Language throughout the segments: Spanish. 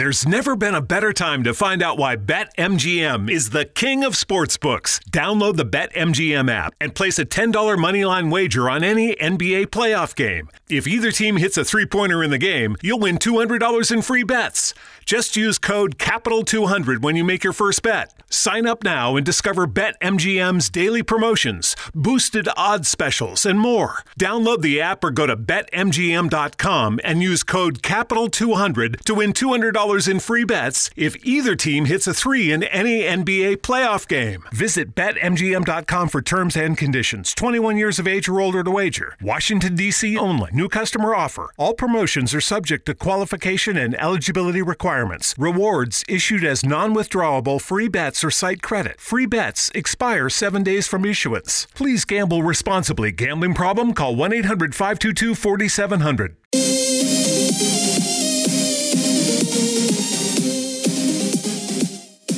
There's never been a better time to find out why BetMGM is the king of sportsbooks. Download the BetMGM app and place a $10 moneyline wager on any NBA playoff game. If either team hits a three pointer in the game, you'll win $200 in free bets. Just use code CAPITAL200 when you make your first bet. Sign up now and discover BetMGM's daily promotions, boosted odds specials, and more. Download the app or go to BetMGM.com and use code CAPITAL200 to win $200 in free bets if either team hits a three in any NBA playoff game. Visit BetMGM.com for terms and conditions. 21 years of age or older to wager. Washington, D.C. only. New customer offer. All promotions are subject to qualification and eligibility requirements. Rewards issued as non withdrawable free bets or site credit. Free bets expire seven days from issuance. Please gamble responsibly. Gambling problem? Call 1 800 522 4700.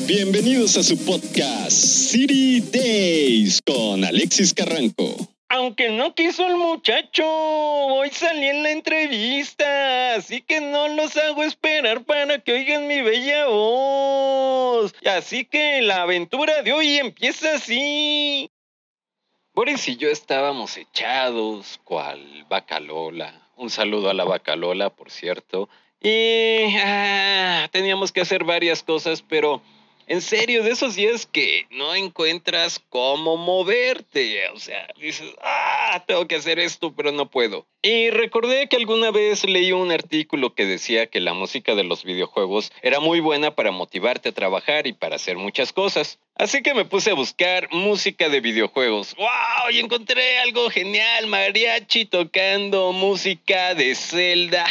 Bienvenidos a su podcast City Days con Alexis Carranco. Aunque no quiso el muchacho, hoy salí en la entrevista, así que no los hago esperar para que oigan mi bella voz. Así que la aventura de hoy empieza así. Boris y yo estábamos echados, cual Bacalola. Un saludo a la Bacalola, por cierto. Y ah, teníamos que hacer varias cosas, pero en serio, de esos días que no encuentras cómo moverte. O sea, dices, ah, tengo que hacer esto, pero no puedo. Y recordé que alguna vez leí un artículo que decía que la música de los videojuegos era muy buena para motivarte a trabajar y para hacer muchas cosas. Así que me puse a buscar música de videojuegos. ¡Wow! Y encontré algo genial, mariachi tocando música de Zelda.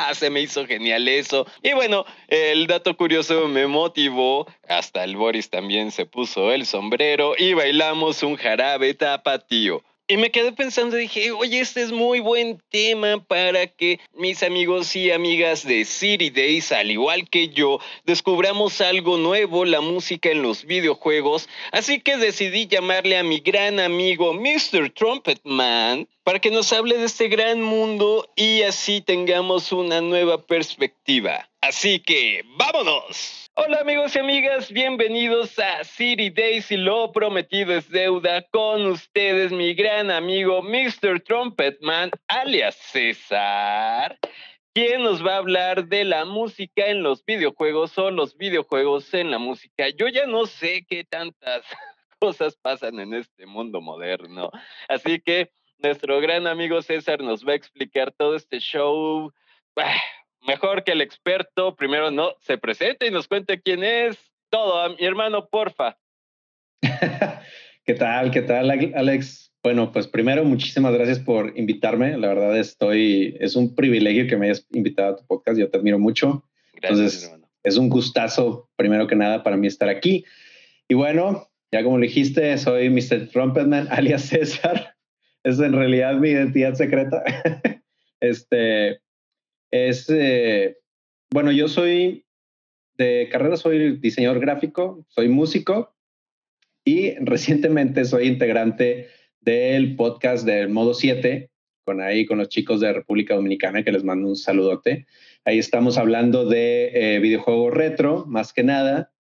Se me hizo genial eso. Y bueno, el dato curioso me motivó. Hasta el Boris también se puso el sombrero y bailamos un jarabe tapatío. Y me quedé pensando, dije, oye, este es muy buen tema para que mis amigos y amigas de City Days, al igual que yo, descubramos algo nuevo, la música en los videojuegos. Así que decidí llamarle a mi gran amigo Mr. Trumpetman para que nos hable de este gran mundo y así tengamos una nueva perspectiva. Así que, ¡vámonos! Hola amigos y amigas, bienvenidos a City Days y lo prometido es deuda con ustedes, mi gran amigo Mr. Trumpetman, alias César, quien nos va a hablar de la música en los videojuegos o los videojuegos en la música. Yo ya no sé qué tantas cosas pasan en este mundo moderno, así que nuestro gran amigo César nos va a explicar todo este show mejor que el experto, primero no se presente y nos cuente quién es. Todo, mi hermano, porfa. ¿Qué tal? ¿Qué tal, Alex? Bueno, pues primero, muchísimas gracias por invitarme. La verdad, estoy, es un privilegio que me hayas invitado a tu podcast. Yo te admiro mucho. Gracias, Entonces, hermano. Es un gustazo, primero que nada, para mí estar aquí. Y bueno, ya como le dijiste, soy Mr. Trumpetman, alias César. Es en realidad mi identidad secreta. este, es, eh, bueno, yo soy de carrera, soy diseñador gráfico, soy músico y recientemente soy integrante del podcast del Modo 7, con ahí, con los chicos de República Dominicana, que les mando un saludote. Ahí estamos hablando de eh, videojuegos retro, más que nada,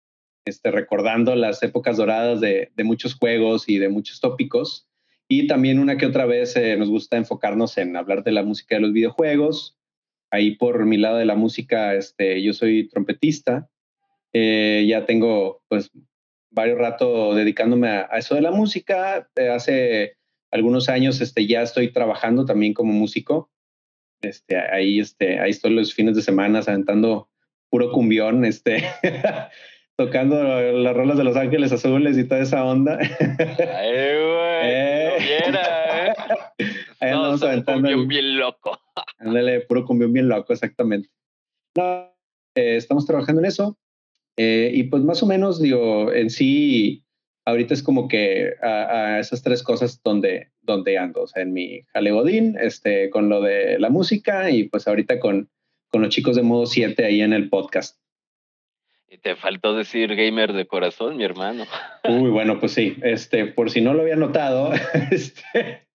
este, recordando las épocas doradas de, de, muchos juegos y de muchos tópicos. Y también una que otra vez eh, nos gusta enfocarnos en hablar de la música de los videojuegos, ahí por mi lado de la música, este, yo soy trompetista. Eh, ya tengo pues varios rato dedicándome a, eso de la música. Eh, hace algunos años este, ya estoy trabajando también como músico. Este, ahí, este, ahí estoy los fines de semana aventando puro cumbión, este, tocando las rolas de Los Ángeles Azules y toda esa onda. Ay, güey. ¿eh? Aventando. Cumbión bien loco. Ándale, puro cumbión bien loco, exactamente. No, eh, estamos trabajando en eso. Eh, y pues más o menos, digo, en sí, ahorita es como que a, esas tres cosas donde, donde ando. O sea, en mi jalegodín, este, con lo de la música y pues ahorita con, con los chicos de modo 7 ahí en el podcast. Y te faltó decir gamer de corazón, mi hermano. Uy, bueno, pues sí, este, por si no lo había notado, este,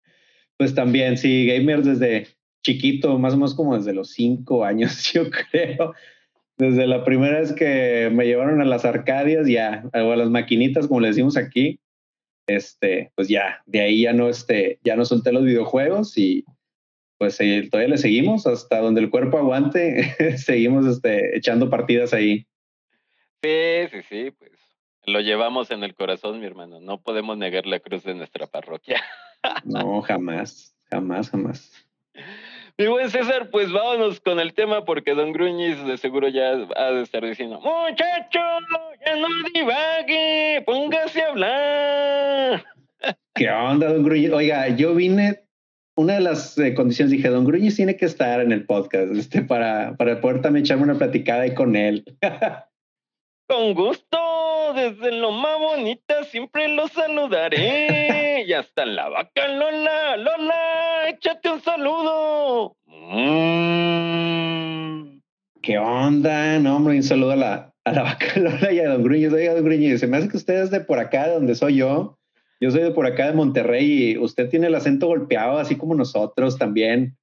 pues también, sí, gamers desde chiquito, más o menos como desde los cinco años, yo creo. desde la primera vez que me llevaron a las Arcadias, ya, o a las maquinitas, como le decimos aquí, este, pues ya, de ahí ya no, este, ya no solté los videojuegos y pues eh, todavía le seguimos hasta donde el cuerpo aguante, seguimos este, echando partidas ahí. Sí, sí, sí, pues lo llevamos en el corazón, mi hermano. No podemos negar la cruz de nuestra parroquia. no, jamás, jamás, jamás. Mi buen César, pues vámonos con el tema porque Don Gruñis de seguro ya ha de estar diciendo, muchacho, ya no divague, póngase a hablar. ¿Qué onda, Don Gruñis? Oiga, yo vine, una de las eh, condiciones, dije, Don Gruñis tiene que estar en el podcast este, para, para poder también echarme una platicada ahí con él. Con gusto, desde lo más bonita siempre lo saludaré. y hasta la vaca Lola, Lola, échate un saludo. Mm. ¿Qué onda? No, hombre, un saludo a la, vaca Lola y a Don Gruñez. Oiga, Don Gruñez, se me hace que usted es de por acá, de donde soy yo. Yo soy de por acá de Monterrey y usted tiene el acento golpeado, así como nosotros también.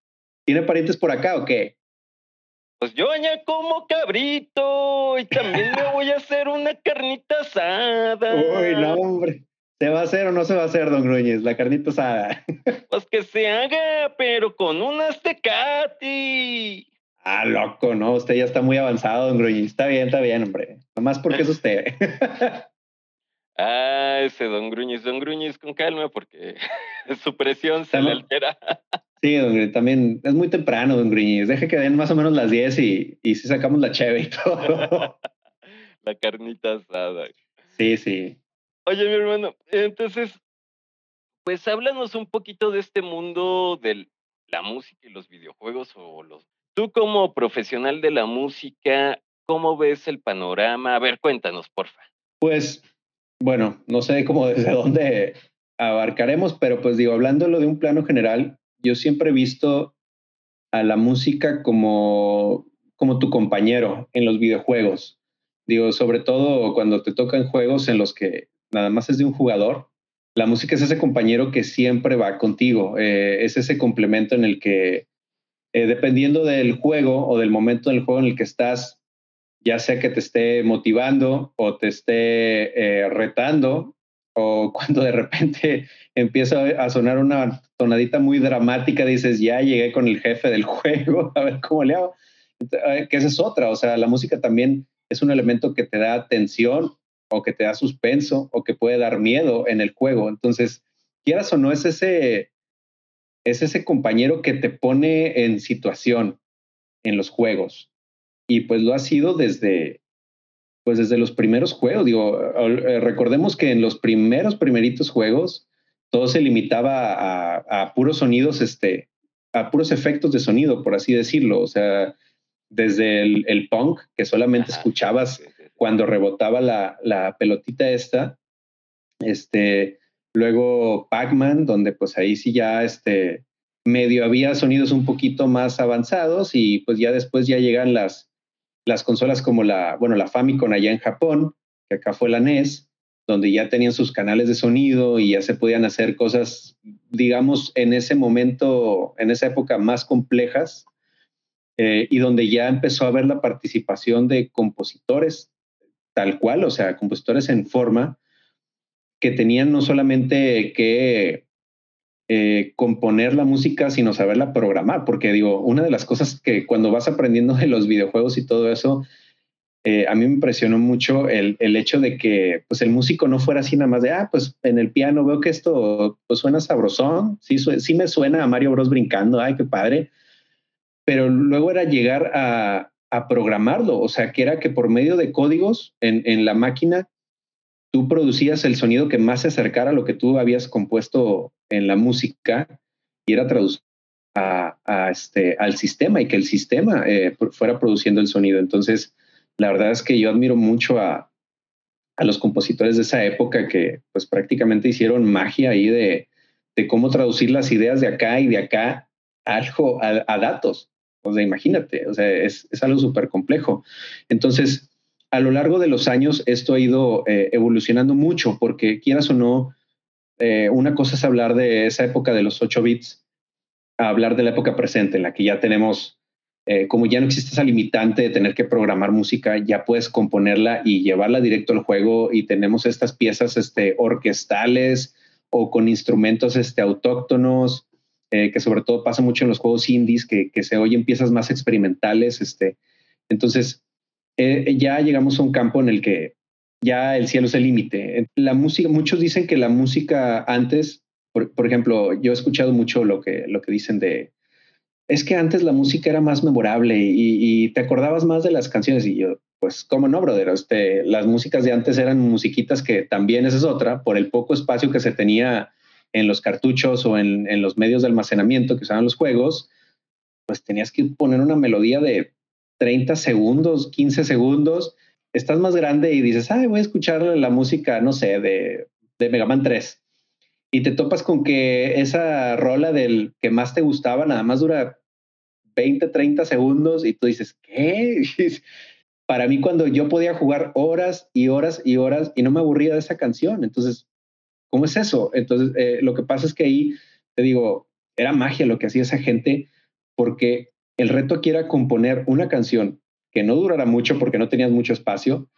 ¿Tiene parientes por acá o qué? Pues yo ya como cabrito y también me voy a hacer una carnita asada. Uy, no, hombre. ¿Se va a hacer o no se va a hacer, don Gruñez, la carnita asada? Pues que se haga, pero con unas tecati. Ah, loco, no, usted ya está muy avanzado, don Gruñez. Está bien, está bien, hombre. Nomás porque es usted. ah, ese don Gruñez, don Gruñez, con calma, porque su presión se le altera. Sí, don también es muy temprano, don Griñez. Deje que den más o menos las 10 y, y si sacamos la cheve y todo. la carnita asada. Sí, sí. Oye, mi hermano, entonces, pues háblanos un poquito de este mundo de la música y los videojuegos o los... Tú como profesional de la música, ¿cómo ves el panorama? A ver, cuéntanos, porfa. Pues, bueno, no sé cómo desde dónde abarcaremos, pero pues digo, hablándolo de un plano general, yo siempre he visto a la música como, como tu compañero en los videojuegos. Digo, sobre todo cuando te tocan juegos en los que nada más es de un jugador, la música es ese compañero que siempre va contigo, eh, es ese complemento en el que, eh, dependiendo del juego o del momento del juego en el que estás, ya sea que te esté motivando o te esté eh, retando, o cuando de repente empieza a sonar una tonadita muy dramática, dices, ya llegué con el jefe del juego, a ver cómo le hago. Que esa es otra, o sea, la música también es un elemento que te da tensión o que te da suspenso o que puede dar miedo en el juego. Entonces, quieras o no, es ese, es ese compañero que te pone en situación en los juegos. Y pues lo ha sido desde, pues desde los primeros juegos. Digo, eh, recordemos que en los primeros, primeritos juegos, todo se limitaba a, puros sonidos, este, a puros efectos de sonido, por así decirlo. O sea, desde el, punk, que solamente escuchabas cuando rebotaba la, la, pelotita esta, este, luego Pac-Man, donde pues ahí sí ya este, medio había sonidos un poquito más avanzados y pues ya después ya llegan las, las consolas como la, bueno, la Famicom allá en Japón, que acá fue la NES, donde ya tenían sus canales de sonido y ya se podían hacer cosas, digamos, en ese momento, en esa época más complejas, eh, y donde ya empezó a haber la participación de compositores tal cual, o sea, compositores en forma, que tenían no solamente que eh, componer la música, sino saberla programar, porque digo, una de las cosas que cuando vas aprendiendo de los videojuegos y todo eso, eh, a mí me impresionó mucho el, el, hecho de que pues el músico no fuera así nada más de, ah, pues en el piano veo que esto pues suena sabrosón, sí, sí me suena a Mario Bros brincando, ay, qué padre, pero luego era llegar a, a programarlo, o sea, que era que por medio de códigos en, en la máquina tú producías el sonido que más se acercara a lo que tú habías compuesto en la música y era traducido a, este, al sistema y que el sistema eh, fuera produciendo el sonido. Entonces, la verdad es que yo admiro mucho a, a, los compositores de esa época que pues prácticamente hicieron magia ahí de, de cómo traducir las ideas de acá y de acá a algo, a, datos. O sea, imagínate, o sea, es, es algo súper complejo. Entonces, a lo largo de los años esto ha ido eh, evolucionando mucho porque quieras o no, eh, una cosa es hablar de esa época de los 8 bits, hablar de la época presente en la que ya tenemos eh, como ya no existe esa limitante de tener que programar música, ya puedes componerla y llevarla directo al juego y tenemos estas piezas este, orquestales o con instrumentos este, autóctonos, eh, que sobre todo pasa mucho en los juegos indies, que, se oyen piezas más experimentales. Este. Entonces, ya llegamos a un campo en el que ya el cielo es el límite. La música, muchos dicen que la música antes, por, ejemplo, yo he escuchado mucho lo que, lo que dicen de, es que antes la música era más memorable y, te acordabas más de las canciones y yo, pues, ¿cómo no, brother? Este, las músicas de antes eran musiquitas que también esa es otra, por el poco espacio que se tenía en los cartuchos o en, en los medios de almacenamiento que usaban los juegos, pues tenías que poner una melodía de 30 segundos, 15 segundos. Estás más grande y dices, ay, voy a escuchar la música, no sé, de, de Mega Man 3 y te topas con que esa rola del que más te gustaba nada más dura 20, 30 segundos y tú dices, ¿qué? Para mí cuando yo podía jugar horas y horas y horas y no me aburría de esa canción, entonces, ¿cómo es eso? Entonces, eh, lo que pasa es que ahí, te digo, era magia lo que hacía esa gente porque el reto aquí era componer una canción que no durara mucho porque no tenías mucho espacio,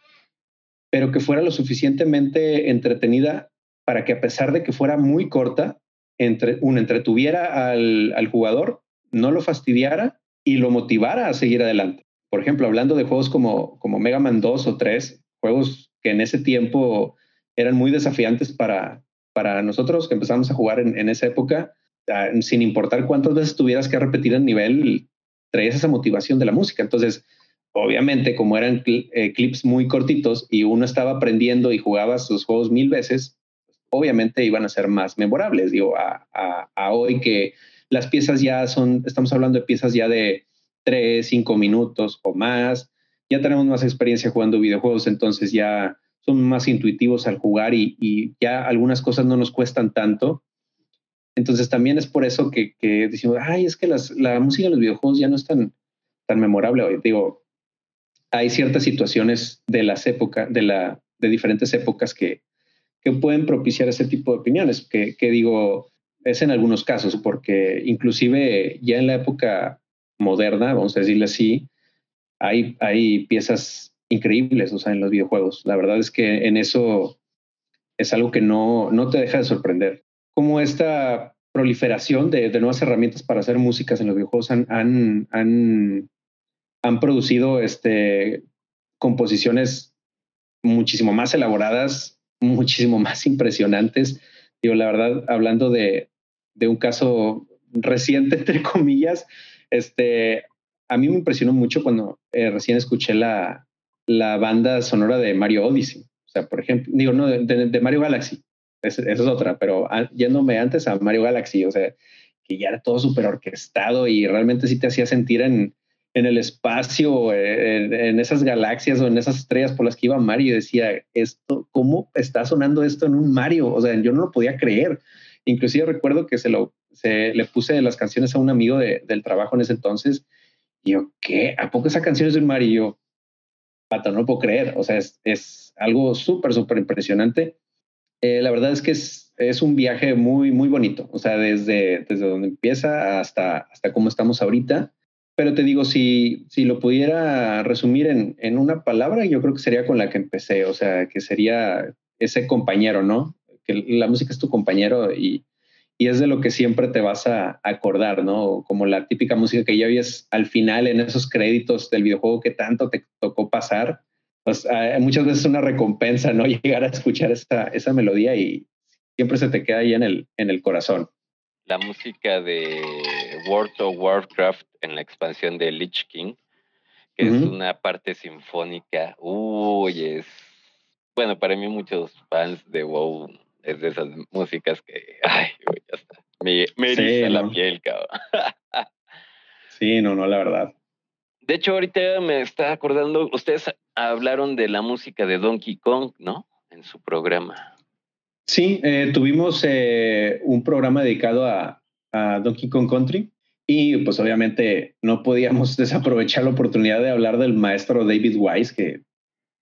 pero que fuera lo suficientemente entretenida para que a pesar de que fuera muy corta, entre, un entretuviera al, jugador no lo fastidiara y lo motivara a seguir adelante. Por ejemplo, hablando de juegos como, como Mega Man 2 o 3, juegos que en ese tiempo eran muy desafiantes para, para nosotros que empezamos a jugar en, esa época, ah, sin importar cuántas veces tuvieras que repetir el nivel, traías esa motivación de la música. Entonces, obviamente, como eran eh, clips muy cortitos y uno estaba aprendiendo y jugaba sus juegos mil veces, obviamente iban a ser más memorables. Digo, a, a hoy que las piezas ya son, estamos hablando de piezas ya de tres, cinco minutos o más. Ya tenemos más experiencia jugando videojuegos, entonces ya son más intuitivos al jugar y, ya algunas cosas no nos cuestan tanto. Entonces también es por eso que, decimos, ay, es que la música de los videojuegos ya no es tan, tan memorable hoy. Digo, hay ciertas situaciones de las épocas, de, la, de diferentes épocas que, que pueden propiciar ese tipo de opiniones, que, que digo, es en algunos casos, porque inclusive ya en la época moderna, vamos a decirle así, hay, hay piezas increíbles, o sea, en los videojuegos. La verdad es que en eso es algo que no, no te deja de sorprender. Como esta proliferación de, de nuevas herramientas para hacer músicas en los videojuegos han, han, han, han producido este, composiciones muchísimo más elaboradas, muchísimo más impresionantes. Digo, la verdad, hablando de, un caso reciente, entre comillas, este, a mí me impresionó mucho cuando eh, recién escuché la, la banda sonora de Mario Odyssey. O sea, por ejemplo, digo, no, de, Mario Galaxy. esa es otra, pero yéndome antes a Mario Galaxy, o sea, que ya era todo súper orquestado y realmente sí te hacía sentir en, en el espacio, en, en, esas galaxias o en esas estrellas por las que iba Mario. Decía, esto, ¿cómo está sonando esto en un Mario? O sea, yo no lo podía creer. Inclusive recuerdo que se lo se, le puse las canciones a un amigo del trabajo en ese entonces. Y yo, ¿qué? ¿A poco esa canción es de un mar? Y yo, pata, no puedo creer. O sea, es, es algo súper, súper impresionante. Eh, la verdad es que es, es, un viaje muy, muy bonito. O sea, desde, desde donde empieza hasta, hasta cómo estamos ahorita. Pero te digo, si, si lo pudiera resumir en, en una palabra, yo creo que sería con la que empecé. O sea, que sería ese compañero, ¿no? que la música es tu compañero y, y es de lo que siempre te vas a acordar, ¿no? Como la típica música que ya oyes al final en esos créditos del videojuego que tanto te tocó pasar. Pues ah, muchas veces es una recompensa, ¿no? Llegar a escuchar esa, esa melodía y siempre se te queda ahí en el, en el corazón. La música de World of Warcraft en la expansión de Lich King, que es una parte sinfónica, uy, es, bueno, para mí muchos fans de WoW es de esas músicas que, ay, ya está. Me, me la piel, cabrón. sí, no, no, la verdad. De hecho, ahorita me está acordando, ustedes hablaron de la música de Donkey Kong, ¿no? En su programa. Sí, eh, tuvimos eh, un programa dedicado a, Donkey Kong Country y pues obviamente no podíamos desaprovechar la oportunidad de hablar del maestro David Wise, que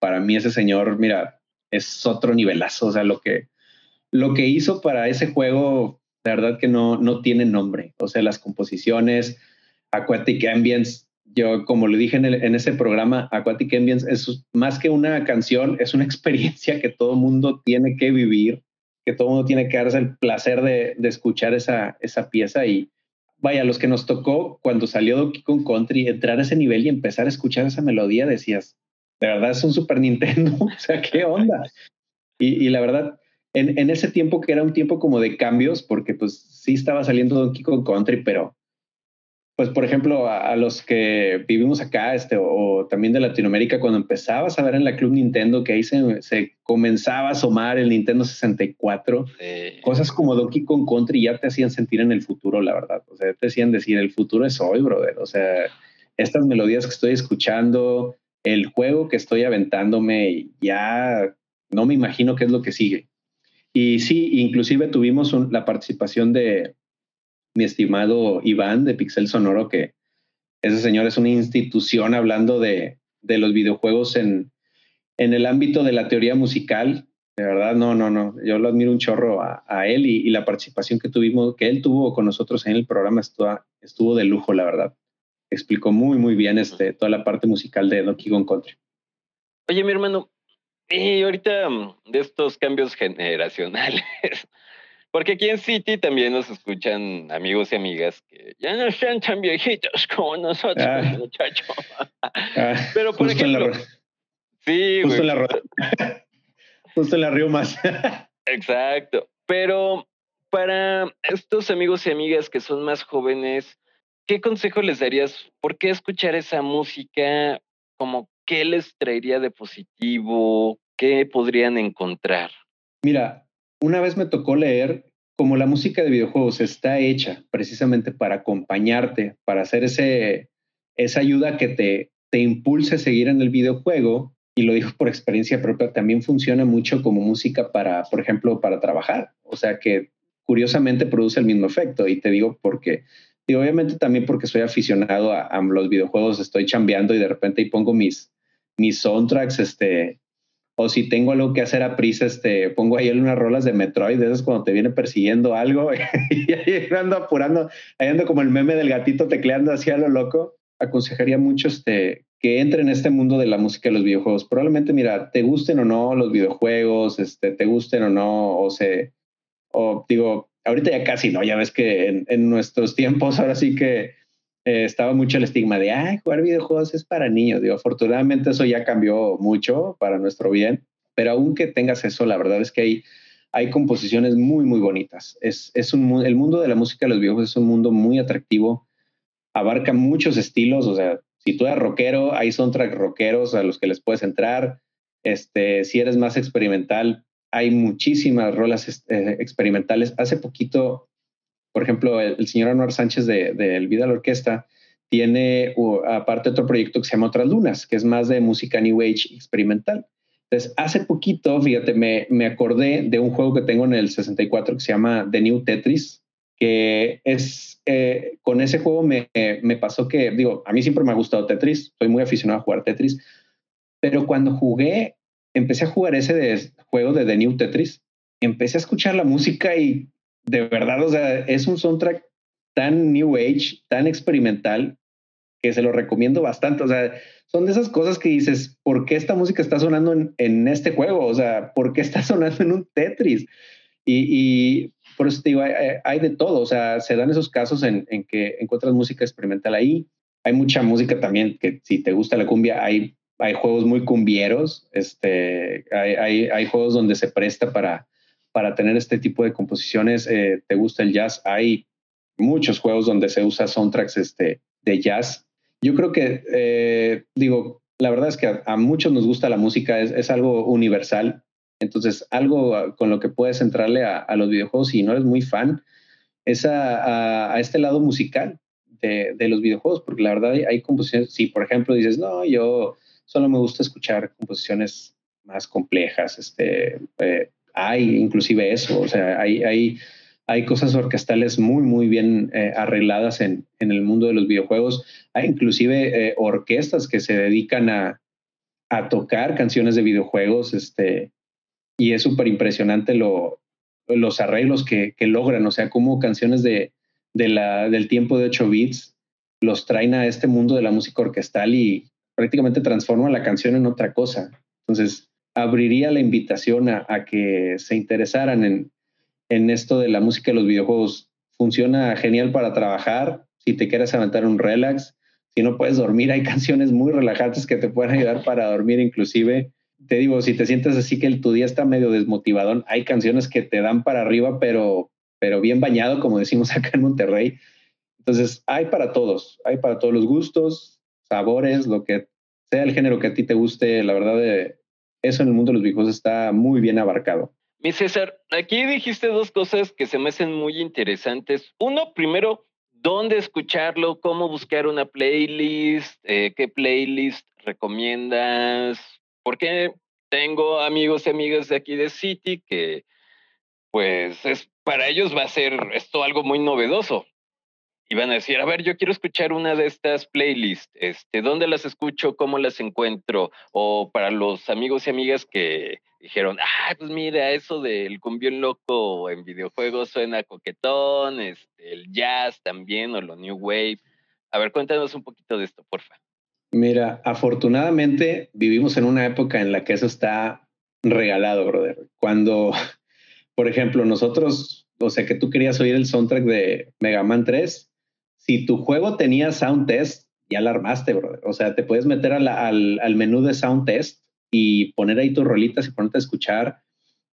para mí ese señor, mira, es otro nivelazo, o sea, lo que, lo que hizo para ese juego, la verdad que no, no tiene nombre. O sea, las composiciones, Aquatic Ambience, yo, como le dije en, ese programa, Aquatic Ambience es más que una canción, es una experiencia que todo mundo tiene que vivir, que todo mundo tiene que darse el placer de, escuchar esa, esa pieza. Y vaya, los que nos tocó cuando salió Donkey Kong Country, entrar a ese nivel y empezar a escuchar esa melodía, decías, de verdad es un Super Nintendo, o sea, ¿qué onda? Y, la verdad, en, en, ese tiempo que era un tiempo como de cambios, porque pues sí estaba saliendo Donkey Kong Country, pero pues por ejemplo, a, los que vivimos acá, este, o, también de Latinoamérica, cuando empezabas a ver en la Club Nintendo que ahí se, comenzaba a asomar el Nintendo 64, cosas como Donkey Kong Country ya te hacían sentir en el futuro, la verdad. O sea, te hacían decir, el futuro es hoy, brother. O sea, estas melodías que estoy escuchando, el juego que estoy aventándome, ya no me imagino qué es lo que sigue. Y sí, inclusive tuvimos la participación de, mi estimado Iván de Pixel Sonoro, que ese señor es una institución hablando de, de los videojuegos en, en el ámbito de la teoría musical. De verdad, no, no, no. Yo lo admiro un chorro a, a él y, la participación que tuvimos, que él tuvo con nosotros en el programa estuvo, estuvo de lujo, la verdad. Explicó muy, muy bien este, toda la parte musical de Donkey Kong Country. Oye, mi hermano, y ahorita mm, de estos cambios generacionales, porque aquí en City también nos escuchan amigos y amigas que ya no están tan viejitos como nosotros, ah. muchachos. Ah, Pero por ejemplo. sí, justo en la Justo en la Río más. Exacto. Pero para estos amigos y amigas que son más jóvenes, ¿qué consejo les darías? ¿Por qué escuchar esa música? Como, ¿Qué les traería de positivo? ¿Qué podrían encontrar? Mira, una vez me tocó leer como la música de videojuegos está hecha precisamente para acompañarte, para hacer ese, esa ayuda que te, te impulse a seguir en el videojuego, y lo digo por experiencia propia, también funciona mucho como música para, por ejemplo, para trabajar. O sea que curiosamente produce el mismo efecto. Y te digo porque, y obviamente también porque soy aficionado a, los videojuegos, estoy chambeando y de repente ahí pongo mis, mis soundtracks, este, o si tengo algo que hacer a prisa, este, pongo ahí unas rolas de Metroid, de esas cuando te viene persiguiendo algo y ahí ando apurando, ahí ando como el meme del gatito tecleando así a lo loco. Aconsejaría mucho este, que entre en este mundo de la música y los videojuegos. Probablemente, mira, te gusten o no los videojuegos, este, te gusten o no, o se, o digo, ahorita ya casi no, ya ves que en nuestros tiempos ahora sí que eh, estaba mucho el estigma de, ay, jugar videojuegos es para niños. Digo, afortunadamente eso ya cambió mucho para nuestro bien, pero aunque tengas eso, la verdad es que hay, hay composiciones muy, muy bonitas. Es, es un, el mundo de la música de los videojuegos es un mundo muy atractivo, abarca muchos estilos, o sea, si tú eres rockero, hay soundtrack rockeros a los que les puedes entrar. Este, si eres más experimental, hay muchísimas rolas este, experimentales. Hace poquito por ejemplo, el, señor Anuar Sánchez de, de El Vida a la Orquesta tiene aparte otro proyecto que se llama Otras Lunas, que es más de música New Age experimental. Entonces, hace poquito, fíjate, me, me acordé de un juego que tengo en el 64 que se llama The New Tetris, que es, eh, con ese juego me, me pasó que, digo, a mí siempre me ha gustado Tetris, soy muy aficionado a jugar Tetris, pero cuando jugué, empecé a jugar ese de, juego de The New Tetris, empecé a escuchar la música y de verdad, o sea, es un soundtrack tan new age, tan experimental, que se lo recomiendo bastante. O sea, son de esas cosas que dices, ¿por qué esta música está sonando en, este juego? O sea, ¿por qué está sonando en un Tetris? Y, por eso te digo, hay, de todo. O sea, se dan esos casos en, que encuentras música experimental ahí. Hay mucha música también que si te gusta la cumbia, hay, hay juegos muy cumbieros. Este, hay, hay, hay juegos donde se presta para, para tener este tipo de composiciones. Eh, ¿Te gusta el jazz? Hay muchos juegos donde se usa soundtracks este, de jazz. Yo creo que, eh, digo, la verdad es que a, muchos nos gusta la música, es, algo universal. Entonces, algo con lo que puedes entrarle a, los videojuegos si no eres muy fan es a, este lado musical de, los videojuegos, porque la verdad hay, composiciones, si por ejemplo dices, no, yo solo me gusta escuchar composiciones más complejas, este, eh, hay inclusive eso, o sea, hay, hay, hay cosas orquestales muy, muy bien eh, arregladas en, en, el mundo de los videojuegos. Hay inclusive eh, orquestas que se dedican a, a, tocar canciones de videojuegos, este, y es súper impresionante lo, los arreglos que, que, logran, o sea, como canciones de, de la, del tiempo de 8 bits los traen a este mundo de la música orquestal y prácticamente transforman la canción en otra cosa. Entonces, abriría la invitación a, que se interesaran en, en esto de la música de los videojuegos. Funciona genial para trabajar, si te quieres aventar un relax, si no puedes dormir, hay canciones muy relajantes que te pueden ayudar para dormir inclusive. Te digo, si te sientes así que tu día está medio desmotivadón, hay canciones que te dan para arriba, pero, pero bien bañado, como decimos acá en Monterrey. Entonces, hay para todos, hay para todos los gustos, sabores, lo que sea el género que a ti te guste. La verdad, eh, eso en el mundo de los viejos está muy bien abarcado. Mi César, aquí dijiste dos cosas que se me hacen muy interesantes. Uno, primero, dónde escucharlo, cómo buscar una playlist, eh, qué playlist recomiendas, porque tengo amigos y amigas de aquí de City que pues es, para ellos va a ser esto algo muy novedoso. Y van a decir, a ver, yo quiero escuchar una de estas playlists, este, ¿dónde las escucho? ¿Cómo las encuentro? O para los amigos y amigas que dijeron, ah, pues mira, eso del cumbión loco en videojuegos suena coquetón, este, el jazz también o lo new wave. A ver, cuéntanos un poquito de esto, porfa. Mira, afortunadamente vivimos en una época en la que eso está regalado, brother. Cuando, por ejemplo, nosotros, o sea, que tú querías oír el soundtrack de Mega Man 3, si tu juego tenía sound test, ya la armaste, brother. O sea, te puedes meter al, al menú de sound test y poner ahí tus rolitas y ponerte a escuchar.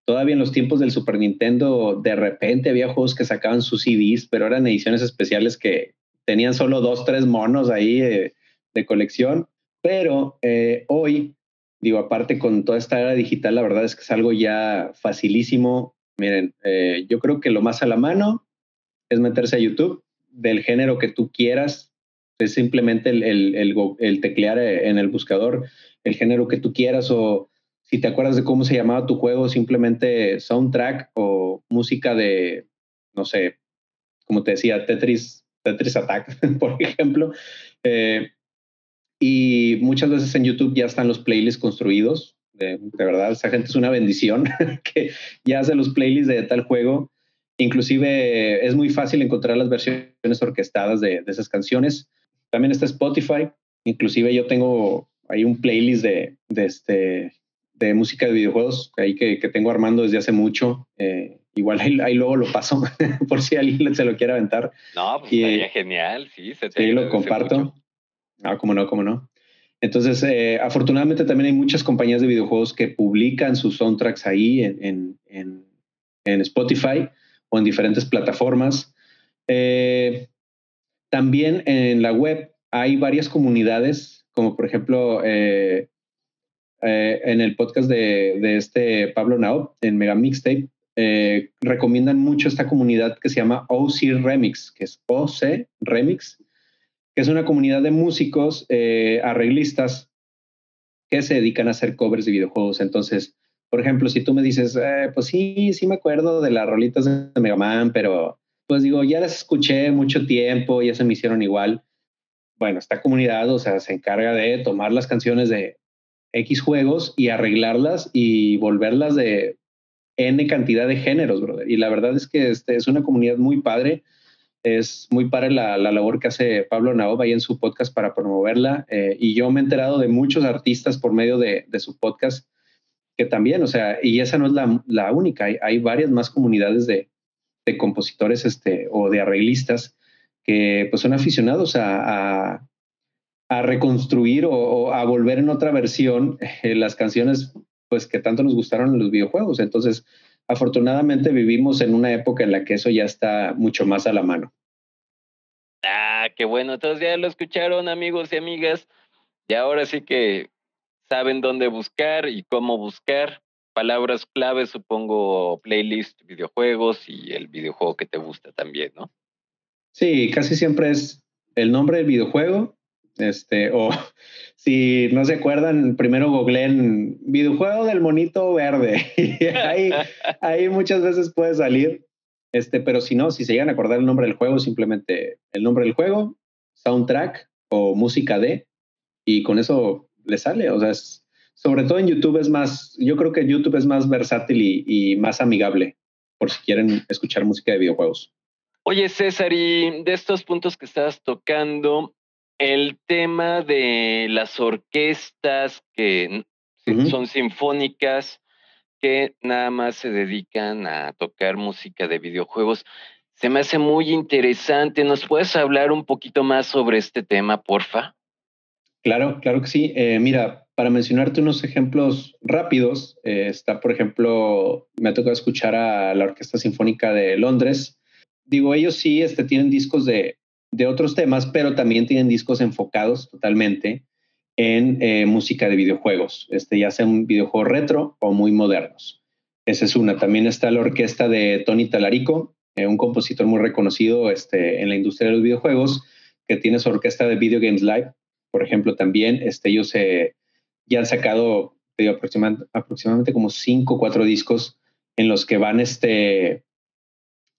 Todavía en los tiempos del Super Nintendo, de repente había juegos que sacaban sus CDs, pero eran ediciones especiales que tenían solo dos, tres monos ahí eh, de colección. Pero eh, hoy, digo, aparte con toda esta era digital, la verdad es que es algo ya facilísimo. Miren, eh, yo creo que lo más a la mano es meterse a YouTube del género que tú quieras. Es simplemente el, el, teclear en el buscador el género que tú quieras o si te acuerdas de cómo se llamaba tu juego, simplemente soundtrack o música de, no sé, como te decía, Tetris, Tetris Attack, por ejemplo. Eh, y muchas veces en YouTube ya están los playlists construidos. De, verdad, esa gente es una bendición que ya hace los playlists de tal juego. Inclusive es muy fácil encontrar las versiones orquestadas de, de esas canciones. También está Spotify. Inclusive yo tengo hay un playlist de, de, este, de música de videojuegos ahí que, que tengo armando desde hace mucho. Eh, igual ahí, luego lo paso por si alguien se lo quiere aventar. No, pues estaría genial, sí. Se sí, lo comparto. Ah, cómo no, cómo no. Entonces, eh, afortunadamente también hay muchas compañías de videojuegos que publican sus soundtracks ahí en, en, en, en Spotify o en diferentes plataformas. Eh, también en la web hay varias comunidades como por ejemplo eh, eh, en el podcast de, este Pablo Nao, en Mega Mixtape, eh, recomiendan mucho esta comunidad que se llama OC Remix, que es OC Remix, que es una comunidad de músicos arreglistas que se dedican a hacer covers de videojuegos. Entonces, por ejemplo, si tú me dices, pues sí, sí me acuerdo de las rolitas de Mega Man, pero pues digo, ya las escuché mucho tiempo, ya se me hicieron igual bueno, esta comunidad, o sea, se encarga de tomar las canciones de X juegos y arreglarlas y volverlas de N cantidad de géneros, brother. Y la verdad es que este es una comunidad muy padre. Es muy padre la, labor que hace Pablo Naoba ahí en su podcast para promoverla. Eh, y yo me he enterado de muchos artistas por medio de, su podcast que también, o sea, y esa no es la, única. Hay, varias más comunidades de, de compositores este, o de arreglistas que pues son aficionados a, a, reconstruir o, a volver en otra versión eh, las canciones pues que tanto nos gustaron en los videojuegos. Entonces, afortunadamente vivimos en una época en la que eso ya está mucho más a la mano. Ah, qué bueno. Entonces ya lo escucharon amigos y amigas. Y ahora sí que saben dónde buscar y cómo buscar. Palabras claves, supongo, playlist, videojuegos y el videojuego que te gusta también, ¿no? Sí, casi siempre es el nombre del videojuego, este, o si no se acuerdan, primero googleen videojuego del monito verde. ahí, ahí muchas veces puede salir. Este, pero si no, si se llegan a acordar el nombre del juego, simplemente el nombre del juego, soundtrack o música de, y con eso le sale. O sea, sobre todo en YouTube es más, yo creo que YouTube es más versátil y más amigable por si quieren escuchar música de videojuegos. Oye, César, y de estos puntos que estás tocando, el tema de las orquestas que son sinfónicas, que nada más se dedican a tocar música de videojuegos. Se me hace muy interesante. ¿Nos puedes hablar un poquito más sobre este tema, porfa? Claro, claro que sí. Eh, mira, para mencionarte unos ejemplos rápidos, eh, está, por ejemplo, me ha tocado escuchar a la Orquesta Sinfónica de Londres. Digo, ellos sí este, tienen discos de, de otros temas, pero también tienen discos enfocados totalmente en eh, música de videojuegos, este, ya sea un videojuego retro o muy modernos. Esa es una. También está la orquesta de Tony Talarico, un compositor muy reconocido este, en la industria de los videojuegos, que tiene su orquesta de Video Games Live, por ejemplo, también. Este, ellos ya han sacado aproximadamente, como cinco o cuatro discos en los que van este,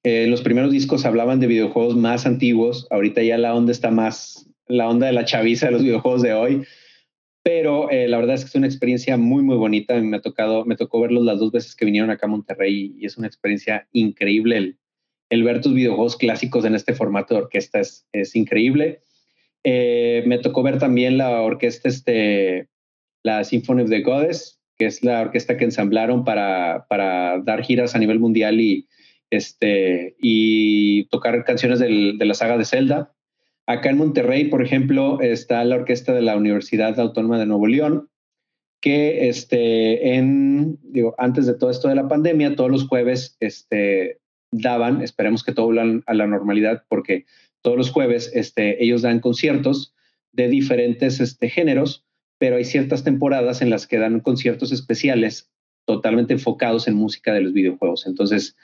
eh, los primeros discos hablaban de videojuegos más antiguos, ahorita ya la onda está más, la onda de la chaviza de los videojuegos de hoy, pero eh, la verdad es que es una experiencia muy, muy bonita. me ha tocado, me tocó verlos las dos veces que vinieron acá a Monterrey y es una experiencia increíble. El, ver tus videojuegos clásicos en este formato de orquesta es, es increíble. Eh, me tocó ver también la orquesta, este, la Symphony of the Goddess, que es la orquesta que ensamblaron para, dar giras a nivel mundial y, este, tocar canciones de la saga de Zelda. Acá en Monterrey, por ejemplo, está la orquesta de la Universidad Autónoma de Nuevo León, que este, antes de todo esto de la pandemia, todos los jueves este, daban, esperemos que todo vuelva a la normalidad, porque todos los jueves este, ellos dan conciertos de diferentes este, géneros, pero hay ciertas temporadas en las que dan conciertos especiales totalmente enfocados en música de los videojuegos. Entonces,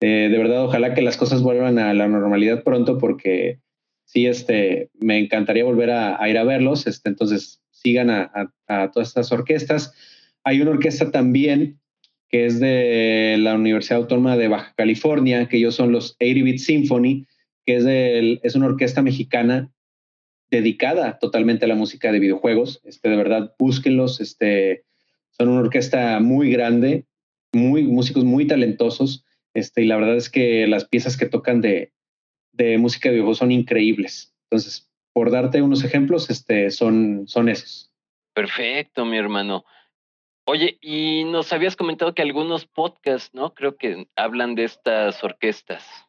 eh, de verdad, ojalá que las cosas vuelvan a la normalidad pronto porque sí, este, me encantaría volver a, ir a verlos. Este, entonces, sigan a, todas estas orquestas. Hay una orquesta también que es de la Universidad Autónoma de Baja California, que ellos son los 80-Bit Symphony, que es, es una orquesta mexicana dedicada totalmente a la música de videojuegos. Este, de verdad, búsquenlos. Este, son una orquesta muy grande, muy, músicos muy talentosos. Este, y la verdad es que las piezas que tocan de, música de videojuegos son increíbles. Entonces, por darte unos ejemplos, este, son, son esos. Perfecto, mi hermano. Oye, y nos habías comentado que algunos podcasts, ¿no? Creo que hablan de estas orquestas.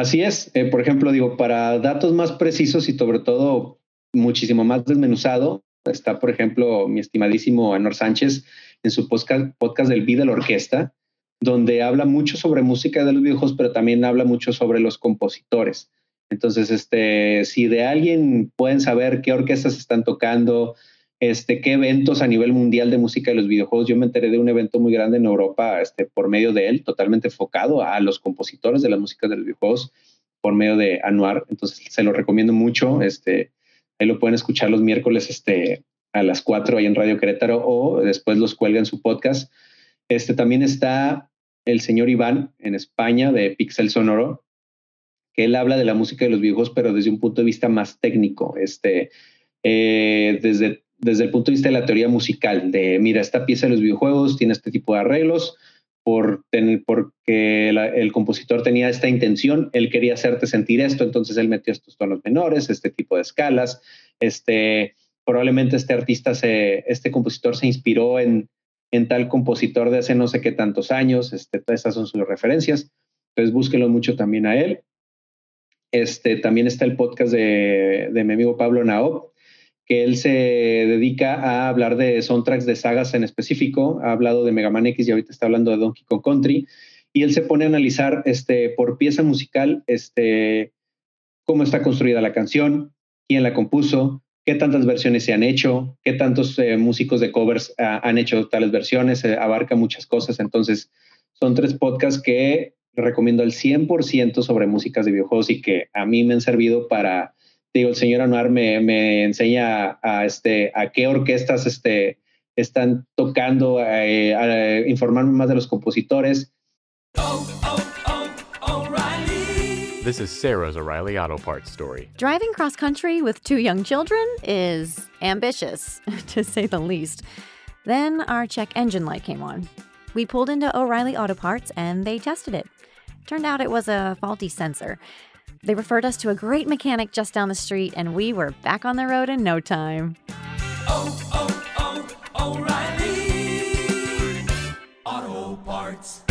Así es. Eh, por ejemplo, digo, para datos más precisos y sobre todo muchísimo más desmenuzado, está, por ejemplo, mi estimadísimo Anor Sánchez en su podcast, podcast del Vida la Orquesta, donde habla mucho sobre música de los viejos, pero también habla mucho sobre los compositores. Entonces, este, si de alguien pueden saber qué orquestas están tocando, este, qué eventos a nivel mundial de música de los videojuegos, yo me enteré de un evento muy grande en Europa este, por medio de él, totalmente enfocado a los compositores de la música de los videojuegos por medio de Anuar. Entonces, se lo recomiendo mucho. Este, ahí lo pueden escuchar los miércoles este, a las 4 ahí en Radio Querétaro o después los cuelga en su podcast. Este, también está el señor Iván en España de Pixel Sonoro, que él habla de la música de los viejos, pero desde un punto de vista más técnico, este, eh, desde, desde el punto de vista de la teoría musical, de mira, esta pieza de los videojuegos tiene este tipo de arreglos, porque el compositor tenía esta intención, él quería hacerte sentir esto, entonces él metió estos tonos menores, este tipo de escalas, este, probablemente este artista, se, este compositor se inspiró en, tal compositor de hace no sé qué tantos años, este, todas esas son sus referencias, entonces búsquenlo mucho también a él. Este, también está el podcast de, mi amigo Pablo Naop, que él se dedica a hablar de soundtracks de sagas en específico, ha hablado de Mega Man X y ahorita está hablando de Donkey Kong Country, y él se pone a analizar este, por pieza musical este, cómo está construida la canción, quién la compuso, qué tantas versiones se han hecho, qué tantos eh, músicos de covers ah, han hecho tales versiones, eh, abarca muchas cosas. Entonces, son tres podcasts que recomiendo al 100% sobre músicas de videojuegos y que a mí me han servido para, digo, el señor Anuar me, me enseña a, este, a qué orquestas este, están tocando, eh, a informarme más de los compositores. This is Sarah's O'Reilly Auto Parts story. Driving cross country with two young children is ambitious, to say the least. Then our check engine light came on. We pulled into O'Reilly Auto Parts and they tested it. Turned out it was a faulty sensor. They referred us to a great mechanic just down the street, and we were back on the road in no time. Oh, oh, oh, O'Reilly Auto Parts.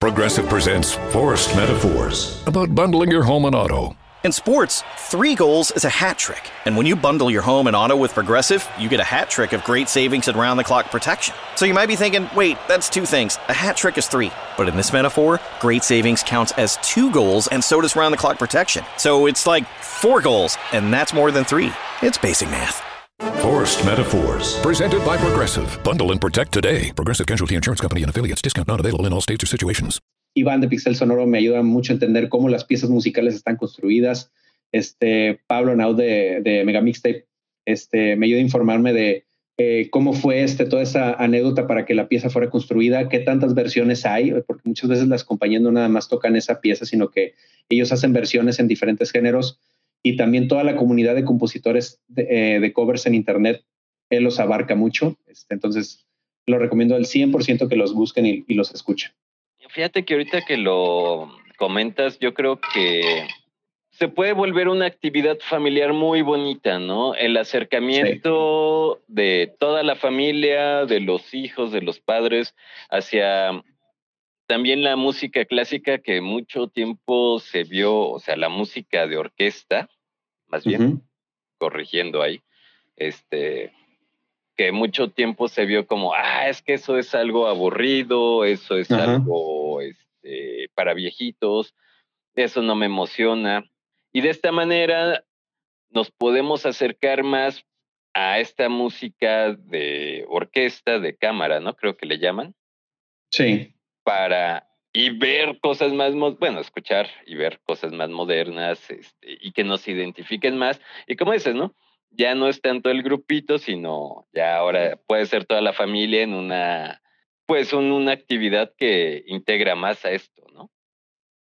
Progressive presents Forest Metaphors about bundling your home and auto. In sports, three goals is a hat trick. And when you bundle your home and auto with Progressive, you get a hat trick of great savings and round the clock protection. So you might be thinking, wait, that's two things. A hat trick is three. But in this metaphor, great savings counts as two goals, and so does round the clock protection. So it's like four goals, and that's more than three. It's basic math. Forced Metaphors. Presented by Progressive. Bundle and protect today. Progressive Casualty Insurance Company and affiliates. Discount not available in all states or situations. Iván de Pixel Sonoro me ayuda mucho a entender cómo las piezas musicales están construidas. Este, Pablo Nau de, de Mega Mixtape este, me ayuda a informarme de eh, cómo fue este, toda esa anécdota para que la pieza fuera construida, qué tantas versiones hay, porque muchas veces las compañías no nada más tocan esa pieza, sino que ellos hacen versiones en diferentes géneros y también toda la comunidad de compositores de, eh, covers en Internet, él los abarca mucho. Este, entonces, lo recomiendo al 100% que los busquen y los escuchen. Fíjate que ahorita que lo comentas, yo creo que se puede volver una actividad familiar muy bonita, ¿no? El acercamiento sí. de toda la familia, de los hijos, de los padres, hacia también la música clásica que mucho tiempo se vio, o sea, la música de orquesta, más bien, uh -huh. corrigiendo ahí, este, que mucho tiempo se vio como, ah, es que eso es algo aburrido, eso es algo este, para viejitos, eso no me emociona. Y de esta manera nos podemos acercar más a esta música de orquesta, de cámara, ¿no? Creo que le llaman. Sí. Para y ver cosas más, bueno, escuchar y ver cosas más modernas este, y que nos identifiquen más. Y como dices, ¿no? Ya no es tanto el grupito, sino ya ahora puede ser toda la familia en una, pues, un, una actividad que integra más a esto, ¿no?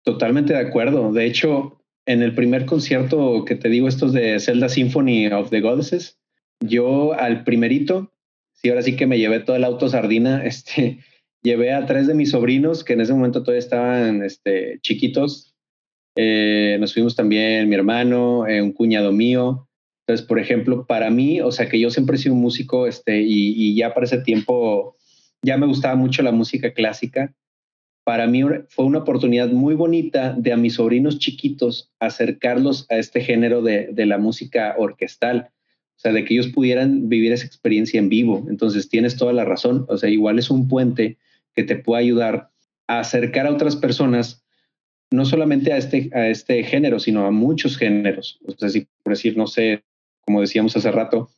Totalmente de acuerdo. De hecho, en el primer concierto que te digo, estos de Zelda Symphony of the Goddesses, yo al primerito, sí, ahora sí que me llevé todo el auto sardina, este, llevé a tres de mis sobrinos que en ese momento todavía estaban este, chiquitos. Eh, nos fuimos también mi hermano, eh, un cuñado mío. Entonces, por ejemplo, para mí, o sea que yo siempre he sido un músico este, y, y ya para ese tiempo ya me gustaba mucho la música clásica. Para mí fue una oportunidad muy bonita de a mis sobrinos chiquitos acercarlos a este género de, de la música orquestal. O sea, de que ellos pudieran vivir esa experiencia en vivo. Entonces, tienes toda la razón. O sea, igual es un puente que te puede ayudar a acercar a otras personas, no solamente a este, a este género, sino a muchos géneros. O sea, si por decir, no sé, como decíamos hace rato,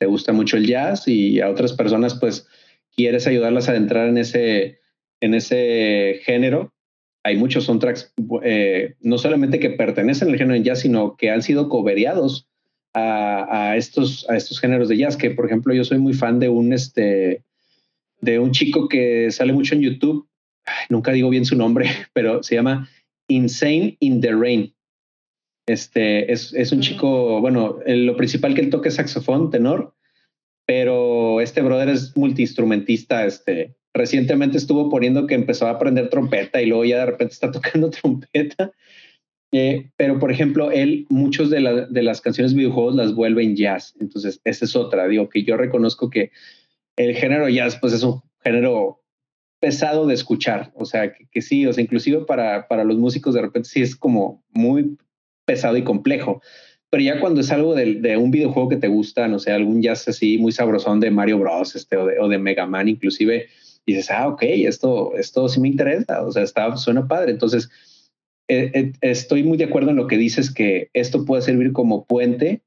te gusta mucho el jazz y a otras personas, pues, quieres ayudarlas a entrar en ese, en ese género. Hay muchos soundtracks, eh, no solamente que pertenecen al género de jazz, sino que han sido cobereados a, estos, a estos géneros de jazz, que por ejemplo yo soy muy fan de un, este, de un chico que sale mucho en YouTube, nunca digo bien su nombre, pero se llama Insane in the Rain. Este, es, es un chico, bueno, lo principal que él toca es saxofón, tenor, pero este brother es multiinstrumentista, este, recientemente estuvo poniendo que empezó a aprender trompeta y luego ya de repente está tocando trompeta. Eh, pero, por ejemplo, él, muchos de, la, de las canciones de videojuegos las vuelve en jazz. Entonces, esa es otra. Digo que yo reconozco que el género jazz, pues es un género pesado de escuchar. O sea, que, que sí, o sea, inclusive para, para los músicos de repente sí es como muy pesado y complejo. Pero ya cuando es algo de, un videojuego que te gusta, no sé, algún jazz así muy sabrosón de Mario Bros. Este, o, de, o de Mega Man, inclusive, dices, ah, ok, esto, esto sí me interesa. O sea, está, suena padre. Entonces, eh, eh, estoy muy de acuerdo en lo que dices, que esto puede servir como puente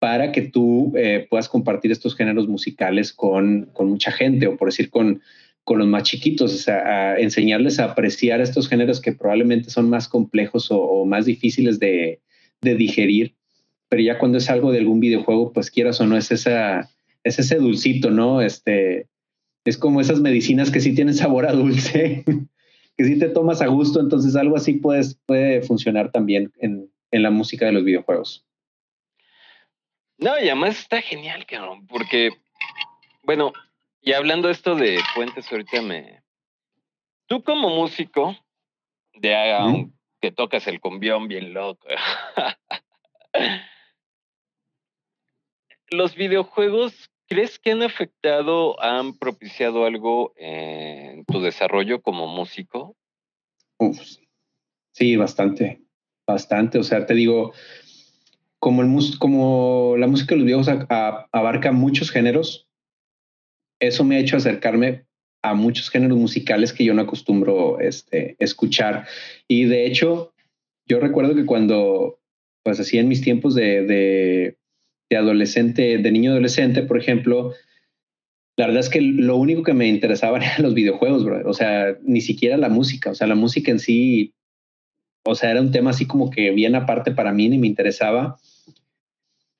para que tú eh, puedas compartir estos géneros musicales con, con, mucha gente o por decir con, con los más chiquitos, o sea, a enseñarles a apreciar estos géneros que probablemente son más complejos o, más difíciles de, digerir, pero ya cuando es algo de algún videojuego, pues quieras o no, es, ese dulcito, ¿no? Este, es como esas medicinas que sí tienen sabor a dulce. que si te tomas a gusto, entonces algo así puede funcionar también en, en, la música de los videojuegos. No, y además está genial, cabrón, porque, bueno, y hablando esto de puentes, ahorita me... Tú como músico de ¿Mm? que tocas el cumbión bien loco. Los videojuegos, ¿crees que han afectado, han propiciado algo en tu desarrollo como músico? Uf, sí, bastante, bastante. O sea, te digo, como, el, mus- como la música de los a- abarca muchos géneros, eso me ha hecho acercarme a muchos géneros musicales que yo no acostumbro este, escuchar. Y de hecho, yo recuerdo que cuando, pues así en mis tiempos de, adolescente, de niño adolescente, por ejemplo, la verdad es que lo único que me interesaba eran los videojuegos, bro. O sea, ni siquiera la música. O sea, la música en sí, o sea, era un tema así como que bien aparte para mí, ni me interesaba.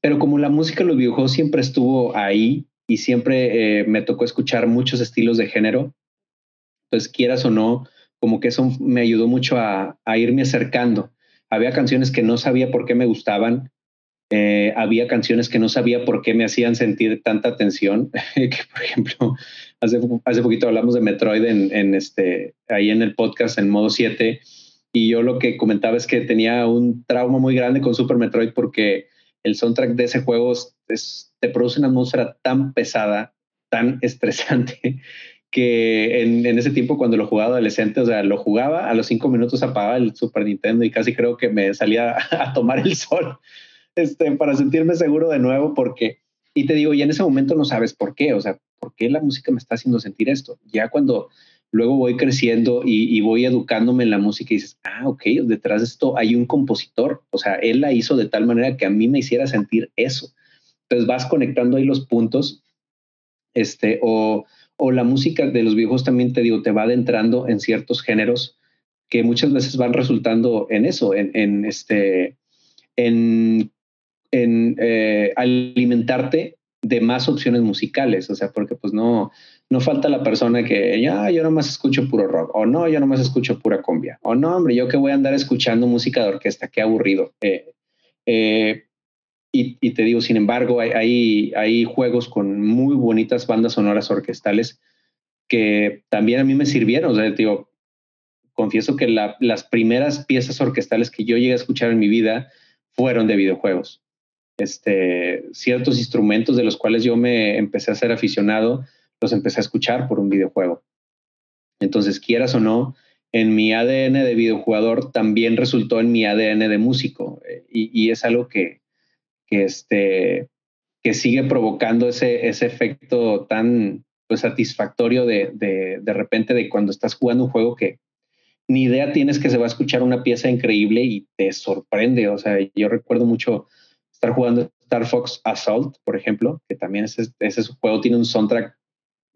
Pero como la música los videojuegos siempre estuvo ahí y siempre eh, me tocó escuchar muchos estilos de género, pues quieras o no, como que eso me ayudó mucho a, a irme acercando. Había canciones que no sabía por qué me gustaban, eh, había canciones que no sabía por qué me hacían sentir tanta tensión, que por ejemplo, hace, hace poquito hablamos de Metroid en este, ahí en el podcast en modo 7, y yo lo que comentaba es que tenía un trauma muy grande con Super Metroid porque el soundtrack de ese juego es, te produce una atmósfera tan pesada, tan estresante, que en, en, ese tiempo cuando lo jugaba adolescente, o sea, lo jugaba, a los cinco minutos apagaba el Super Nintendo y casi creo que me salía a tomar el sol este, para sentirme seguro de nuevo porque, y te digo, y en ese momento no sabes por qué, o sea, ¿por qué la música me está haciendo sentir esto? Ya cuando luego voy creciendo y, voy educándome en la música y dices, ah, ok, detrás de esto hay un compositor, o sea, él la hizo de tal manera que a mí me hiciera sentir eso. Entonces vas conectando ahí los puntos, este, o, o la música de los viejos también te digo, te va adentrando en ciertos géneros que muchas veces van resultando en eso, en, en este, en, en eh, alimentarte de más opciones musicales, o sea, porque pues no, no falta la persona que ya yo nomás escucho puro rock, o no, yo nomás escucho pura combia, o no, hombre, yo que voy a andar escuchando música de orquesta, qué aburrido. Eh, eh, y, te digo, sin embargo, hay, hay, juegos con muy bonitas bandas sonoras orquestales que también a mí me sirvieron. O sea, digo, confieso que la, las primeras piezas orquestales que yo llegué a escuchar en mi vida fueron de videojuegos. Este, ciertos instrumentos de los cuales yo me empecé a ser aficionado, los empecé a escuchar por un videojuego. Entonces, quieras o no, en mi ADN de videojugador también resultó en mi ADN de músico. Y, y es algo que, que, este, que sigue provocando ese, ese efecto tan pues, satisfactorio de, de, de repente de cuando estás jugando un juego que ni idea tienes que se va a escuchar una pieza increíble y te sorprende. O sea, yo recuerdo mucho estar jugando Star Fox Assault, por ejemplo, que también ese, ese juego tiene un soundtrack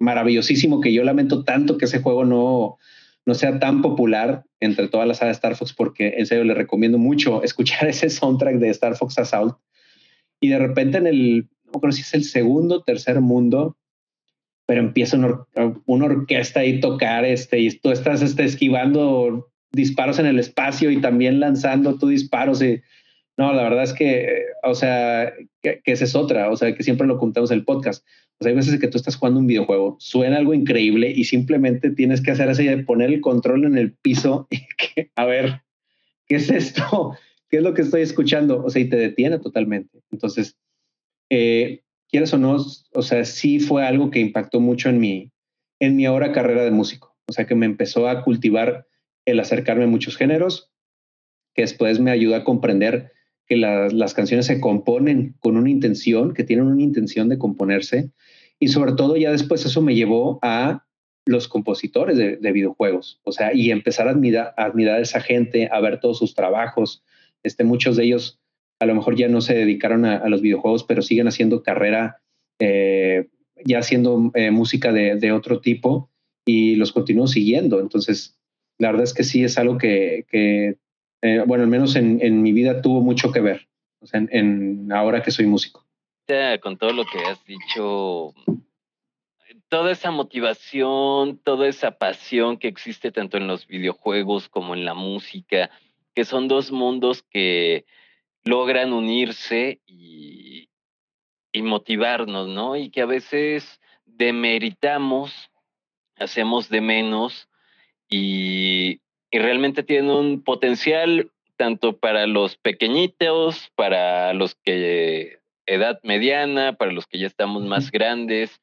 maravillosísimo que yo lamento tanto que ese juego no, no sea tan popular entre todas las sagas de Star Fox porque en serio le recomiendo mucho escuchar ese soundtrack de Star Fox Assault y de repente en el, no creo si es el segundo, tercer mundo, pero empieza una, or orquesta ahí tocar este, y tú estás este, esquivando disparos en el espacio y también lanzando tus disparos y no, la verdad es que, o sea, que, que esa es otra, o sea, que siempre lo contamos en el podcast. Hay veces que tú estás jugando un videojuego, suena algo increíble y simplemente tienes que hacer así de poner el control en el piso y que, a ver, ¿qué es esto? ¿Qué es lo que estoy escuchando? O sea, y te detiene totalmente. Entonces, eh, quieras o no, o sea, sí fue algo que impactó mucho en mi, en mi ahora carrera de músico. O sea, que me empezó a cultivar el acercarme a muchos géneros, que después me ayudó a comprender que la, las canciones se componen con una intención, que tienen una intención de componerse. Y sobre todo ya después eso me llevó a los compositores de, de videojuegos, o sea, y empezar a admirar, a admirar a esa gente, a ver todos sus trabajos. Este, muchos de ellos a lo mejor ya no se dedicaron a, los videojuegos, pero siguen haciendo carrera, eh, ya haciendo eh, música de, de, otro tipo y los continúo siguiendo. Entonces, la verdad es que sí es algo que, eh, bueno, al menos en, mi vida tuvo mucho que ver, o sea, en ahora que soy músico. Con todo lo que has dicho, toda esa motivación, toda esa pasión que existe tanto en los videojuegos como en la música, que son dos mundos que logran unirse y, motivarnos, ¿no? Y que a veces demeritamos, hacemos de menos y y realmente tienen un potencial tanto para los pequeñitos, para los que edad mediana, para los que ya estamos más grandes.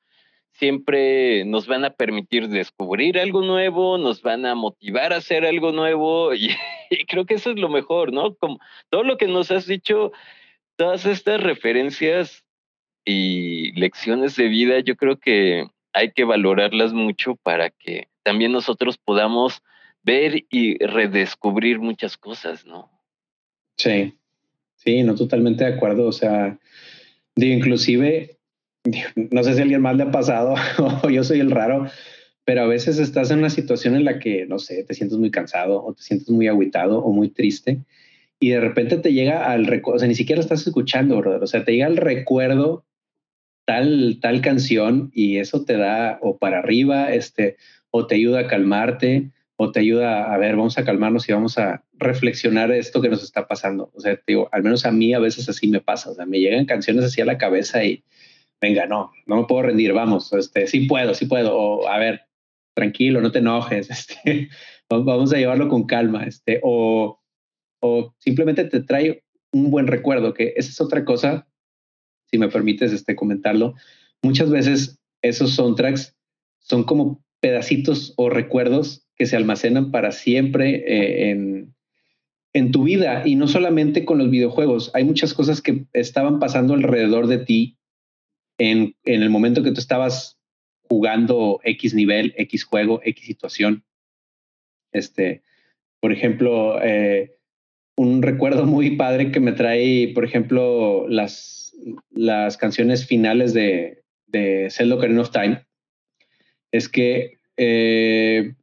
Siempre nos van a permitir descubrir algo nuevo, nos van a motivar a hacer algo nuevo y, y creo que eso es lo mejor, ¿no? Como todo lo que nos has dicho, todas estas referencias y lecciones de vida, yo creo que hay que valorarlas mucho para que también nosotros podamos ver y redescubrir muchas cosas, ¿no? Sí, sí, no totalmente de acuerdo. O sea, digo, inclusive, no sé si a alguien más le ha pasado o yo soy el raro, pero a veces estás en una situación en la que, no sé, te sientes muy cansado o te sientes muy aguitado o muy triste y de repente te llega al recuerdo, o sea, ni siquiera estás escuchando, brother, o sea, te llega el recuerdo tal, tal canción y eso te da o para arriba, este, o te ayuda a calmarte o te ayuda a ver, vamos a calmarnos y vamos a reflexionar esto que nos está pasando. O sea, digo, al menos a mí a veces así me pasa, o sea, me llegan canciones así a la cabeza y venga, no, no me puedo rendir, vamos, este, sí puedo, sí puedo, o a ver, tranquilo, no te enojes, este, vamos a llevarlo con calma, este, o, o simplemente te trae un buen recuerdo, que esa es otra cosa, si me permites este, comentarlo, muchas veces esos soundtracks son como pedacitos o recuerdos que se almacenan para siempre eh, en, en tu vida y no solamente con los videojuegos. Hay muchas cosas que estaban pasando alrededor de ti en, en el momento que tú estabas jugando X nivel, X juego, X situación. Este, por ejemplo, eh, un recuerdo muy padre que me trae, por ejemplo, las, las canciones finales de, de Zelda Ocarina of Time, es que eh,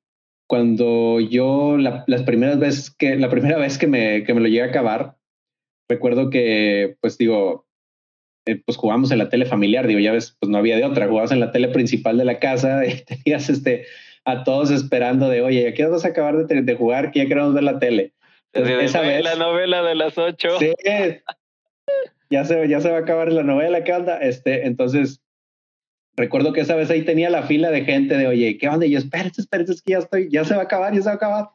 cuando yo la, las primeras veces que la primera vez que me, que me lo llegué a acabar, recuerdo que pues digo, eh, pues jugamos en la tele familiar, digo, ya ves, pues no había de otra, jugabas en la tele principal de la casa y tenías este a todos esperando de, oye, ¿a qué vas a acabar de, de jugar? Que ya queremos ver la tele. Entonces, esa vez, la novela de las ocho. Sí, ya se, ya se va a acabar la novela, ¿qué onda? Este, entonces, recuerdo que esa vez ahí tenía la fila de gente de, oye, ¿qué onda? Y yo, espérate, espérate, es que ya estoy, ya se va a acabar, ya se va a acabar.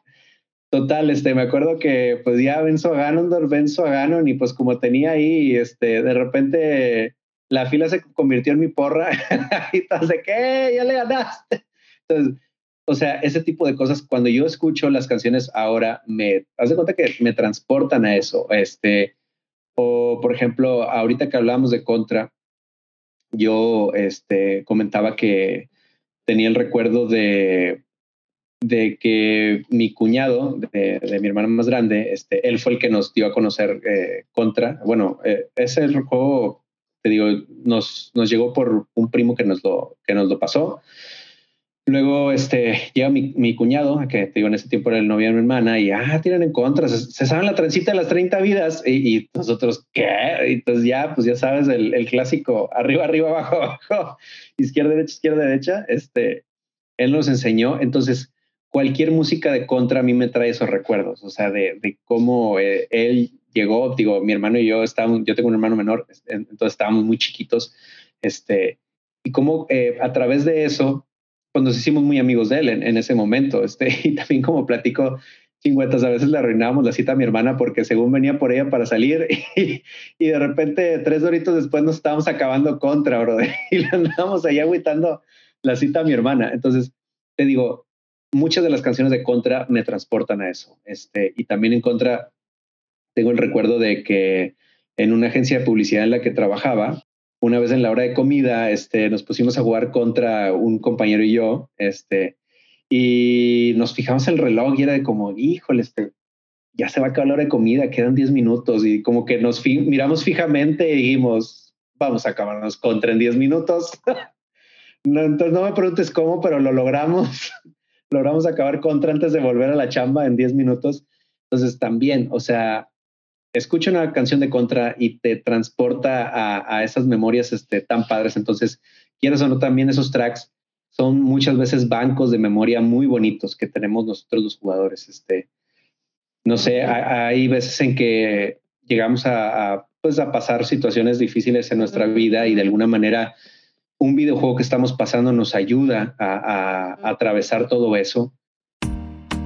Total, este, me acuerdo que pues ya venzo a Ganondorf, venzo a Ganon y pues como tenía ahí, este, de repente la fila se convirtió en mi porra y entonces, ¿qué? Ya le ganaste. Entonces, o sea, ese tipo de cosas, cuando yo escucho las canciones ahora, me, haz de cuenta que me transportan a eso, este, o por ejemplo, ahorita que hablamos de Contra, yo este, comentaba que tenía el recuerdo de, de que mi cuñado, de, mi hermano más grande, este, él fue el que nos dio a conocer eh, Contra. Bueno, eh, ese juego, te digo, nos, nos llegó por un primo que nos lo, que nos lo pasó. Luego este, llega mi, cuñado, que te digo, en ese tiempo era el novio de mi hermana, y ah, tienen en contra, se, se saben la transita de las 30 vidas. Y, y, nosotros, ¿qué? Y entonces ya, pues ya sabes, el, el, clásico, arriba, arriba, abajo, abajo, izquierda, derecha, izquierda, derecha. Este, él nos enseñó. Entonces, cualquier música de contra a mí me trae esos recuerdos, o sea, de, de cómo eh, él llegó, digo, mi hermano y yo estábamos, yo tengo un hermano menor, entonces estábamos muy chiquitos, este, y cómo eh, a través de eso pues nos hicimos muy amigos de él en, en, ese momento. Este, y también como platico chingüetas, a veces le arruinábamos la cita a mi hermana porque según venía por ella para salir y, y de repente tres horitos después nos estábamos acabando contra, bro, y le andábamos ahí agüitando la cita a mi hermana. Entonces, te digo, muchas de las canciones de Contra me transportan a eso. Este, y también en Contra tengo el recuerdo de que en una agencia de publicidad en la que trabajaba, una vez en la hora de comida, este, nos pusimos a jugar contra un compañero y yo, este, y nos fijamos el reloj y era como, híjole, este, ya se va a acabar la hora de comida, quedan 10 minutos y como que nos miramos fijamente y dijimos, vamos a acabarnos contra en 10 minutos. no, entonces no me preguntes cómo, pero lo logramos. logramos acabar contra antes de volver a la chamba en 10 minutos. Entonces también, o sea, escucha una canción de Contra y te transporta a, a esas memorias este, tan padres. Entonces, quieras o no, también esos tracks son muchas veces bancos de memoria muy bonitos que tenemos nosotros los jugadores. Este, no sé, hay veces en que llegamos a, a, pues a pasar situaciones difíciles en nuestra vida y de alguna manera un videojuego que estamos pasando nos ayuda a, a, a atravesar todo eso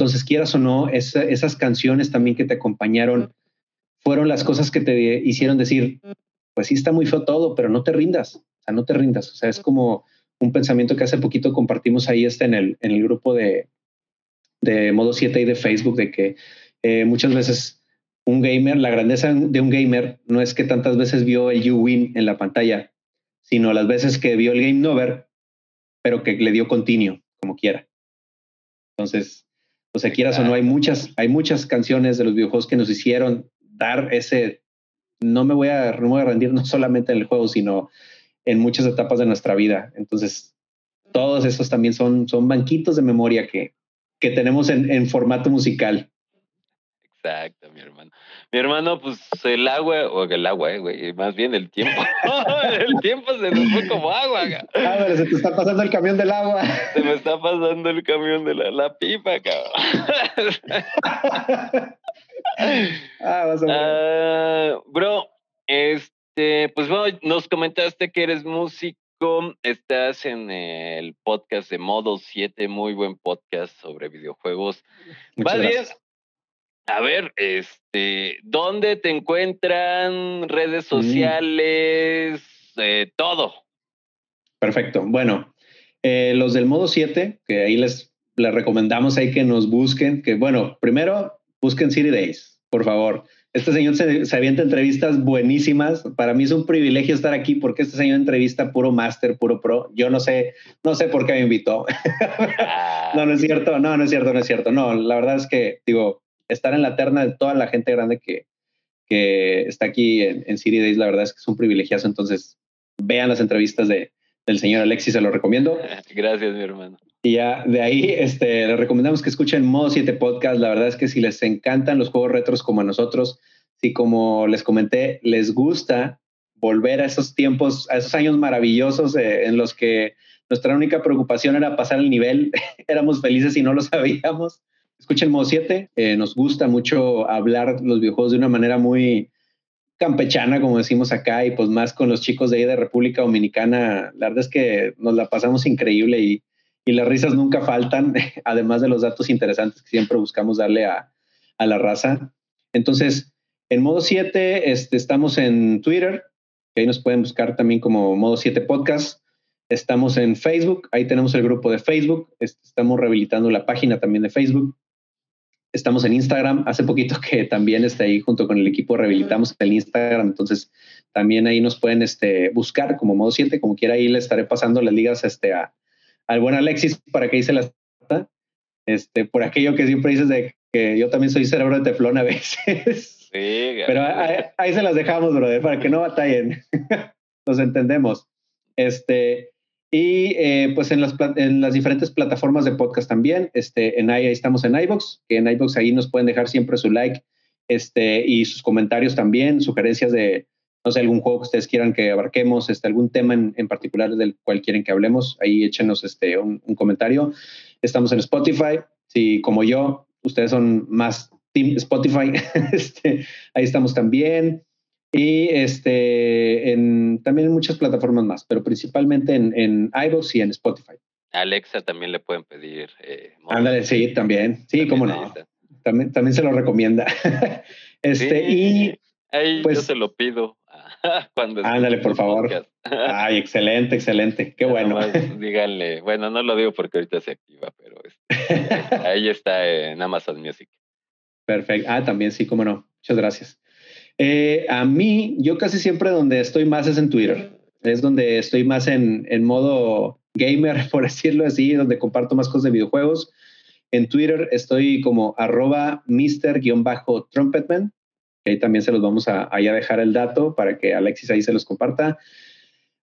Entonces, quieras o no, esa- esas canciones también que te acompañaron fueron las cosas que te hicieron decir, pues sí está muy feo todo, pero no te rindas, o sea, no te rindas. O sea, es como un pensamiento que hace poquito compartimos ahí este en el, en el grupo de, de Modo 7 y de Facebook, de que eh, muchas veces un gamer, la grandeza de un gamer no es que tantas veces vio el you-win en la pantalla, sino las veces que vio el game over, pero que le dio continuo, como quiera. Entonces, o sea, quieras o no, hay muchas, hay muchas canciones de los videojuegos que nos hicieron dar ese, no me voy a, no me voy a rendir no solamente en el juego, sino en muchas etapas de nuestra vida. Entonces, todos esos también son, son banquitos de memoria que, que tenemos en, en formato musical. Exacto, mi hermano. Mi hermano, pues el agua, o el agua, eh, güey, más bien el tiempo. el tiempo se nos fue como agua. Ah, pero se te está pasando el camión del agua. Se me está pasando el camión de la, la pipa, cabrón. Ah, vas a. Ah, bro, este, pues bueno, nos comentaste que eres músico, estás en el podcast de Modo 7, muy buen podcast sobre videojuegos. Muchas bien, gracias. A ver, este, ¿dónde te encuentran? Redes Mm. sociales, eh, todo. Perfecto. Bueno, eh, los del modo 7, que ahí les, les recomendamos ahí que nos busquen, que bueno, primero busquen City Days, por favor. Este señor se, se avienta entrevistas buenísimas. Para mí es un privilegio estar aquí porque este señor entrevista puro máster, puro pro. Yo no sé, no sé por qué me invitó. Ah, No, no es cierto, no, no es cierto, no es cierto. No, la verdad es que, digo, estar en la terna de toda la gente grande que, que está aquí en, en City Days, la verdad es que es un privilegiazo. Entonces, vean las entrevistas de, del señor Alexis, se lo recomiendo. Gracias, mi hermano. Y ya de ahí este, les recomendamos que escuchen Modo 7 Podcast. La verdad es que si les encantan los juegos retros como a nosotros, si como les comenté, les gusta volver a esos tiempos, a esos años maravillosos eh, en los que nuestra única preocupación era pasar el nivel, éramos felices y no lo sabíamos. Escuchen Modo 7, eh, nos gusta mucho hablar los videojuegos de una manera muy campechana, como decimos acá, y pues más con los chicos de ahí de República Dominicana. La verdad es que nos la pasamos increíble y, y las risas nunca faltan, además de los datos interesantes que siempre buscamos darle a, a la raza. Entonces, en modo 7, este, estamos en Twitter, que ahí nos pueden buscar también como modo 7 podcast. Estamos en Facebook, ahí tenemos el grupo de Facebook, este, estamos rehabilitando la página también de Facebook. Estamos en Instagram, hace poquito que también está ahí junto con el equipo rehabilitamos el Instagram, entonces también ahí nos pueden este, buscar como modo 7, como quiera ahí le estaré pasando las ligas este, a, al buen Alexis para que se las este, por aquello que siempre dices de que yo también soy cerebro de teflón a veces. Sí, Pero ahí, ahí se las dejamos, brother, para que no batallen. Nos entendemos. Este, y eh, pues en las, en las diferentes plataformas de podcast también. Este, en ahí, estamos en iBox, que en iBox ahí nos pueden dejar siempre su like este, y sus comentarios también, sugerencias de, no sé, algún juego que ustedes quieran que abarquemos, este, algún tema en, en particular del cual quieren que hablemos. Ahí échenos este, un, comentario. Estamos en Spotify. Si como yo, ustedes son más Spotify, este, ahí estamos también. Y este, en, también en muchas plataformas más, pero principalmente en, en iVoox y en Spotify. Alexa también le pueden pedir. eh, Ándale, sí, también. Sí, también cómo no. También, también se lo recomienda. este, Sí, y ahí yo pues- se lo pido. cuando Ándale, por favor. podcast. ay, excelente, excelente. Qué bueno. díganle, bueno, no lo digo porque ahorita se activa, pero este, ahí está en Amazon Music. Perfecto. Ah, también sí, cómo no. Muchas gracias. Eh, a mí, yo casi siempre donde estoy más es en Twitter. Es donde estoy más en, modo gamer, por decirlo así, donde comparto más cosas de videojuegos. En Twitter estoy como arroba mister-trumpetman. Ahí también se los vamos a, dejar el dato para que Alexis ahí se los comparta.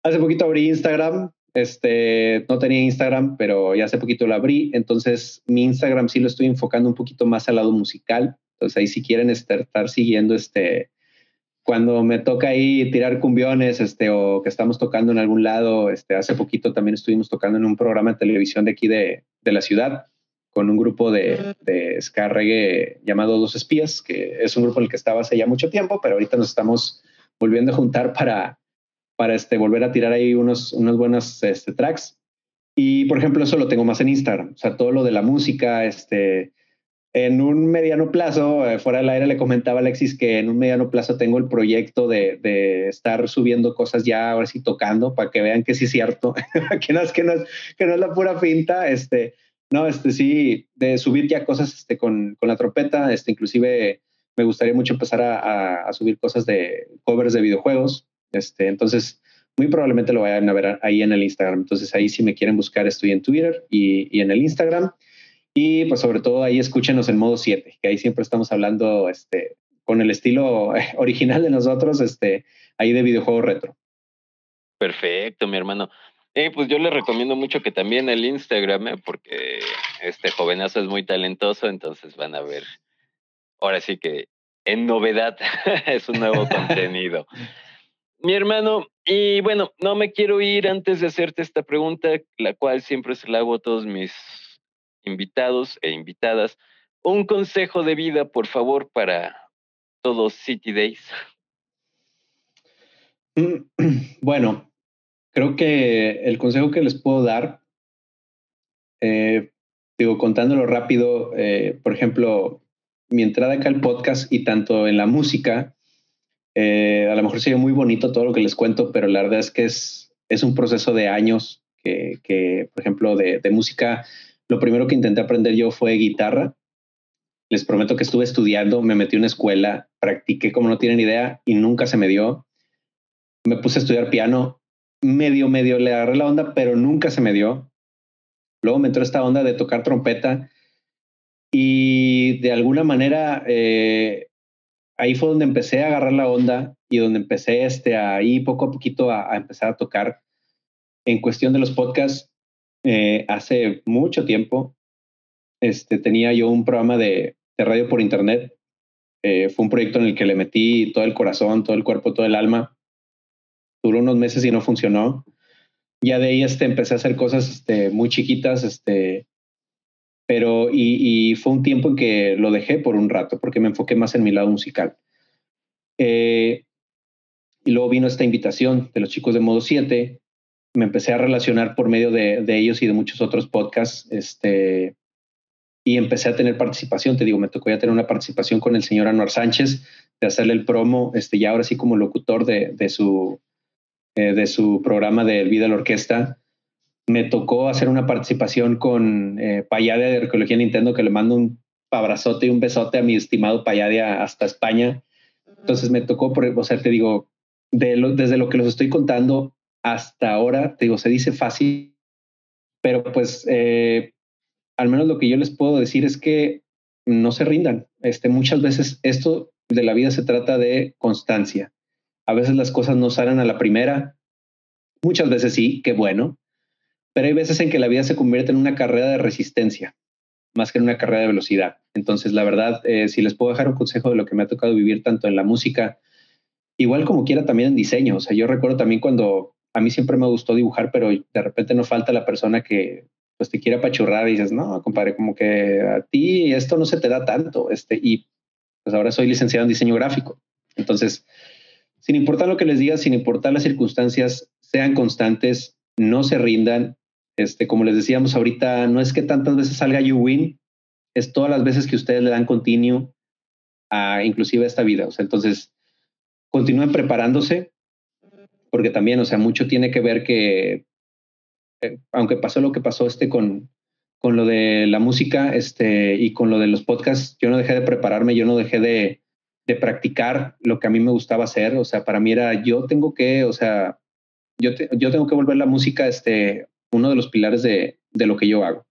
Hace poquito abrí Instagram. este, no tenía Instagram, pero ya hace poquito lo abrí. Entonces, mi Instagram sí lo estoy enfocando un poquito más al lado musical. Entonces, ahí si quieren estar siguiendo este, cuando me toca ahí tirar cumbiones, este, o que estamos tocando en algún lado, este, hace poquito también estuvimos tocando en un programa de televisión de aquí de, de la ciudad con un grupo de, de ska reggae llamado Dos Espías, que es un grupo en el que estaba hace ya mucho tiempo, pero ahorita nos estamos volviendo a juntar para, para este, volver a tirar ahí unos, unos buenos este, tracks. Y, por ejemplo, eso lo tengo más en Instagram. O sea, todo lo de la música, este, en un mediano plazo, eh, fuera del aire le comentaba Alexis que en un mediano plazo tengo el proyecto de, de estar subiendo cosas ya ahora sí tocando para que vean que sí es cierto, que, no es, que, no es, que no es la pura finta. Este, no, este sí, de subir ya cosas este, con, con la trompeta, este, inclusive me gustaría mucho empezar a, a, a, subir cosas de covers de videojuegos. Este, entonces, muy probablemente lo vayan a ver ahí en el Instagram. Entonces, ahí si me quieren buscar, estoy en Twitter y, y en el Instagram. Y pues sobre todo ahí escúchenos en modo 7, que ahí siempre estamos hablando este, con el estilo original de nosotros, este, ahí de videojuego retro. Perfecto, mi hermano. Eh, pues yo les recomiendo mucho que también el Instagram, eh, porque este jovenazo es muy talentoso, entonces van a ver, ahora sí que en novedad es un nuevo contenido. Mi hermano, y bueno, no me quiero ir antes de hacerte esta pregunta, la cual siempre se la hago a todos mis invitados e invitadas. Un consejo de vida, por favor, para todos City Days. Bueno, creo que el consejo que les puedo dar, eh, digo, contándolo rápido, eh, por ejemplo, mi entrada acá al podcast y tanto en la música, eh, a lo mejor sería muy bonito todo lo que les cuento, pero la verdad es que es, un proceso de años que, por ejemplo, de música lo primero que intenté aprender yo fue guitarra. Les prometo que estuve estudiando, me metí en una escuela, practiqué como no tienen idea y nunca se me dio. Me puse a estudiar piano, medio, medio le agarré la onda, pero nunca se me dio. Luego me entró esta onda de tocar trompeta y de alguna manera eh, ahí fue donde empecé a agarrar la onda y donde empecé este, ahí poco a poquito a, a empezar a tocar. En cuestión de los podcasts, eh, hace mucho tiempo este, tenía yo un programa de, de radio por internet. Eh, fue un proyecto en el que le metí todo el corazón, todo el cuerpo, todo el alma. Duró unos meses y no funcionó. Ya de ahí este, empecé a hacer cosas este, muy chiquitas, este, pero y, y, fue un tiempo en que lo dejé por un rato porque me enfoqué más en mi lado musical. Eh, y luego vino esta invitación de los chicos de Modo 7 me empecé a relacionar por medio de, de, ellos y de muchos otros podcasts, este, y empecé a tener participación. Te digo, me tocó ya tener una participación con el señor Anuar Sánchez, de hacerle el promo, este, ya ahora sí como locutor de, de su, eh, de su programa de El Vida la Orquesta. Me tocó hacer una participación con eh, Payadia de Arqueología Nintendo, que le mando un abrazote y un besote a mi estimado Payadia hasta España. Entonces me tocó, por, o sea, te digo, de lo, desde lo que los estoy contando, hasta ahora, te digo, se dice fácil, pero pues eh, al menos lo que yo les puedo decir es que no se rindan. Este, muchas veces esto de la vida se trata de constancia. A veces las cosas no salen a la primera, muchas veces sí, qué bueno, pero hay veces en que la vida se convierte en una carrera de resistencia más que en una carrera de velocidad. Entonces, la verdad, eh, si les puedo dejar un consejo de lo que me ha tocado vivir tanto en la música, igual como quiera también en diseño. O sea, yo recuerdo también cuando a mí siempre me gustó dibujar, pero de repente no falta la persona que pues te quiere apachurrar y dices, no, compadre, como que a ti esto no se te da tanto. Este, y pues ahora soy licenciado en diseño gráfico. Entonces, sin importar lo que les diga, sin importar las circunstancias, sean constantes, no se rindan. Este, como les decíamos ahorita, no es que tantas veces salga you win, es todas las veces que ustedes le dan continuo a inclusive a esta vida. O sea, entonces, continúen preparándose, porque también, o sea, mucho tiene que ver que, eh, aunque pasó lo que pasó este con, con lo de la música este, y con lo de los podcasts, yo no dejé de prepararme, yo no dejé de, de practicar lo que a mí me gustaba hacer, o sea, para mí era, yo tengo que, o sea, yo, yo tengo que volver la música este, uno de los pilares de, de lo que yo hago.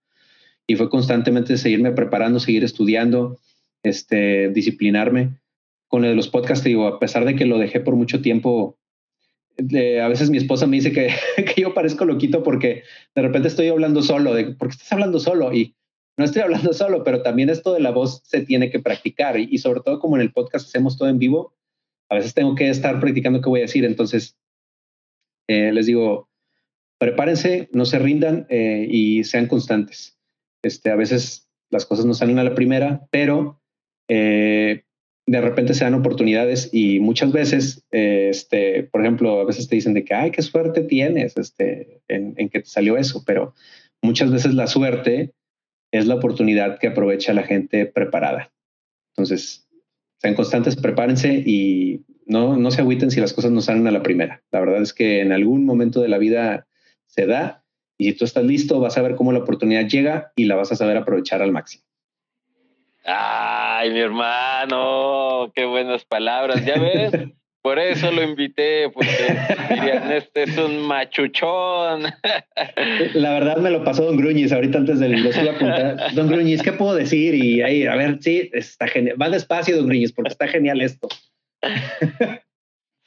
Y fue constantemente seguirme preparando, seguir estudiando, este, disciplinarme. Con lo de los podcasts, digo, a pesar de que lo dejé por mucho tiempo, de, a veces mi esposa me dice que, que yo parezco loquito porque de repente estoy hablando solo, de por qué estás hablando solo y no estoy hablando solo, pero también esto de la voz se tiene que practicar y, y sobre todo como en el podcast hacemos todo en vivo, a veces tengo que estar practicando qué voy a decir. Entonces, eh, les digo, prepárense, no se rindan eh, y sean constantes. Este, a veces las cosas no salen a la primera, pero eh, de repente se dan oportunidades y muchas veces, eh, este, por ejemplo, a veces te dicen de que, ay, qué suerte tienes este, en, en que te salió eso, pero muchas veces la suerte es la oportunidad que aprovecha la gente preparada. Entonces, sean constantes, prepárense y no, no se agüiten si las cosas no salen a la primera. La verdad es que en algún momento de la vida se da y si tú estás listo, vas a ver cómo la oportunidad llega y la vas a saber aprovechar al máximo. Ay, mi hermano, qué buenas palabras. ¿Ya ves? Por eso lo invité, porque dirían, este es un machuchón. La verdad me lo pasó Don Gruñis ahorita antes de lo iba a apuntar. Don Gruñis, ¿qué puedo decir? Y ahí, a ver, sí, está genial. Va despacio, Don Gruñis, porque está genial esto.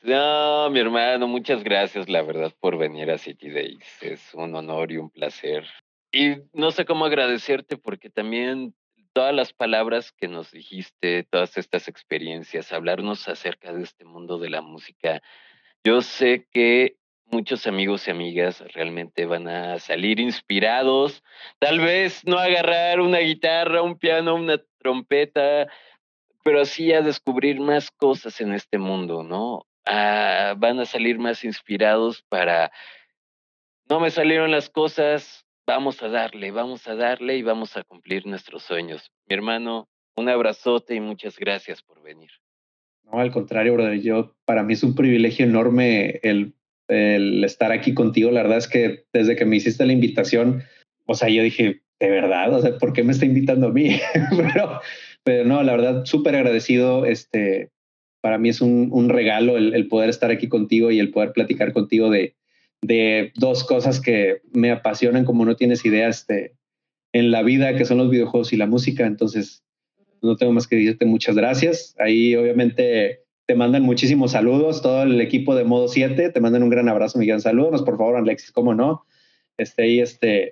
No, mi hermano, muchas gracias, la verdad, por venir a City Days. Es un honor y un placer. Y no sé cómo agradecerte porque también todas las palabras que nos dijiste, todas estas experiencias, hablarnos acerca de este mundo de la música, yo sé que muchos amigos y amigas realmente van a salir inspirados, tal vez no agarrar una guitarra, un piano, una trompeta, pero sí a descubrir más cosas en este mundo, ¿no? Ah, van a salir más inspirados para, no me salieron las cosas, vamos a darle, vamos a darle y vamos a cumplir nuestros sueños. Mi hermano, un abrazote y muchas gracias por venir. No, al contrario, brother. Yo, para mí es un privilegio enorme el, estar aquí contigo. La verdad es que desde que me hiciste la invitación, o sea, yo dije, de verdad, o sea, ¿por qué me está invitando a mí? pero, pero no, la verdad, súper agradecido. Este, para mí es un, regalo el, poder estar aquí contigo y el poder platicar contigo de, de dos cosas que me apasionan como no tienes idea este, en la vida, que son los videojuegos y la música. Entonces, no tengo más que decirte muchas gracias. Ahí obviamente te mandan muchísimos saludos, todo el equipo de Modo 7, te mandan un gran abrazo, mi gran saludos, por favor, Alexis, cómo no. Este, y este,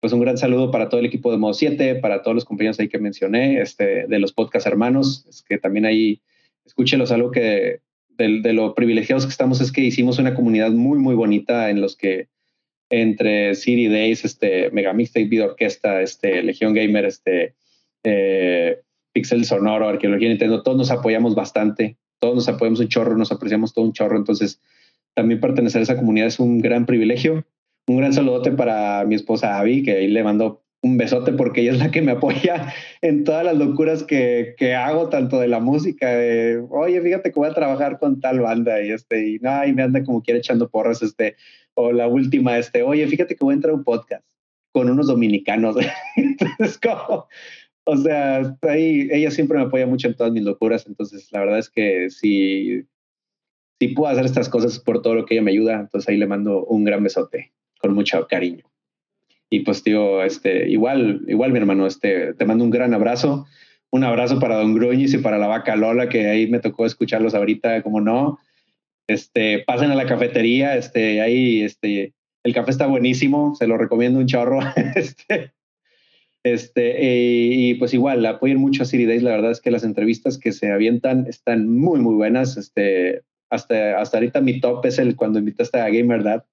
pues un gran saludo para todo el equipo de Modo 7, para todos los compañeros ahí que mencioné, este, de los podcast hermanos, es que también ahí escúchelos algo que de, de, lo privilegiados que estamos es que hicimos una comunidad muy, muy bonita en los que entre City Days, este, Mega Mixtape, Video Orquesta, este, Legión Gamer, este, eh, Pixel Sonoro, Arqueología Nintendo, todos nos apoyamos bastante, todos nos apoyamos un chorro, nos apreciamos todo un chorro, entonces también pertenecer a esa comunidad es un gran privilegio. Un gran saludote para mi esposa Abby, que ahí le mando un besote porque ella es la que me apoya en todas las locuras que, que hago, tanto de la música, de, oye, fíjate que voy a trabajar con tal banda y este, y, no, y me anda como quiere echando porras, este, o la última, este, oye, fíjate que voy a entrar a un podcast con unos dominicanos. entonces, como, o sea, ahí ella siempre me apoya mucho en todas mis locuras, entonces la verdad es que si, si puedo hacer estas cosas por todo lo que ella me ayuda, entonces ahí le mando un gran besote con mucho cariño. Y pues, tío, este, igual, igual, mi hermano, este, te mando un gran abrazo. Un abrazo para Don Gruñis y para la vaca Lola, que ahí me tocó escucharlos ahorita, como no. Este, pasen a la cafetería, este, ahí, este, el café está buenísimo, se lo recomiendo un chorro. este, este, y, pues igual, apoyen mucho a Siri Days. La verdad es que las entrevistas que se avientan están muy, muy buenas. Este, hasta, hasta ahorita mi top es el cuando invitaste a Gamer Dad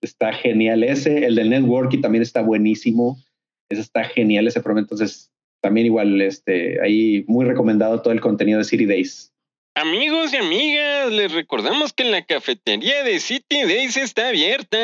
está genial ese, el del networking también está buenísimo, ese está genial ese programa, entonces también igual, este, ahí muy recomendado todo el contenido de City Days. Amigos y amigas, les recordamos que la cafetería de City Days está abierta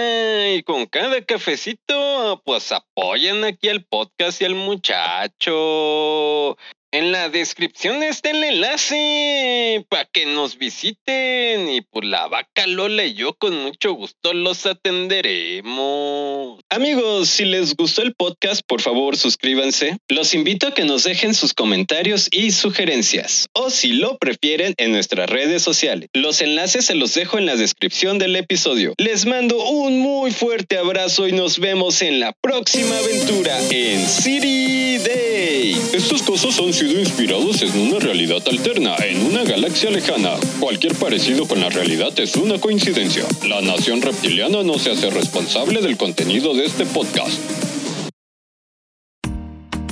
y con cada cafecito, pues apoyan aquí al podcast y al muchacho. En la descripción está el enlace para que nos visiten y por la vaca Lola y yo con mucho gusto los atenderemos. Amigos, si les gustó el podcast, por favor suscríbanse. Los invito a que nos dejen sus comentarios y sugerencias o si lo prefieren en nuestras redes sociales. Los enlaces se los dejo en la descripción del episodio. Les mando un muy fuerte abrazo y nos vemos en la próxima aventura en City Day. Estos cosas han sido inspirados en una realidad alterna, en una galaxia lejana. Cualquier parecido con la realidad es una coincidencia. La nación reptiliana no se hace responsable del contenido de este podcast.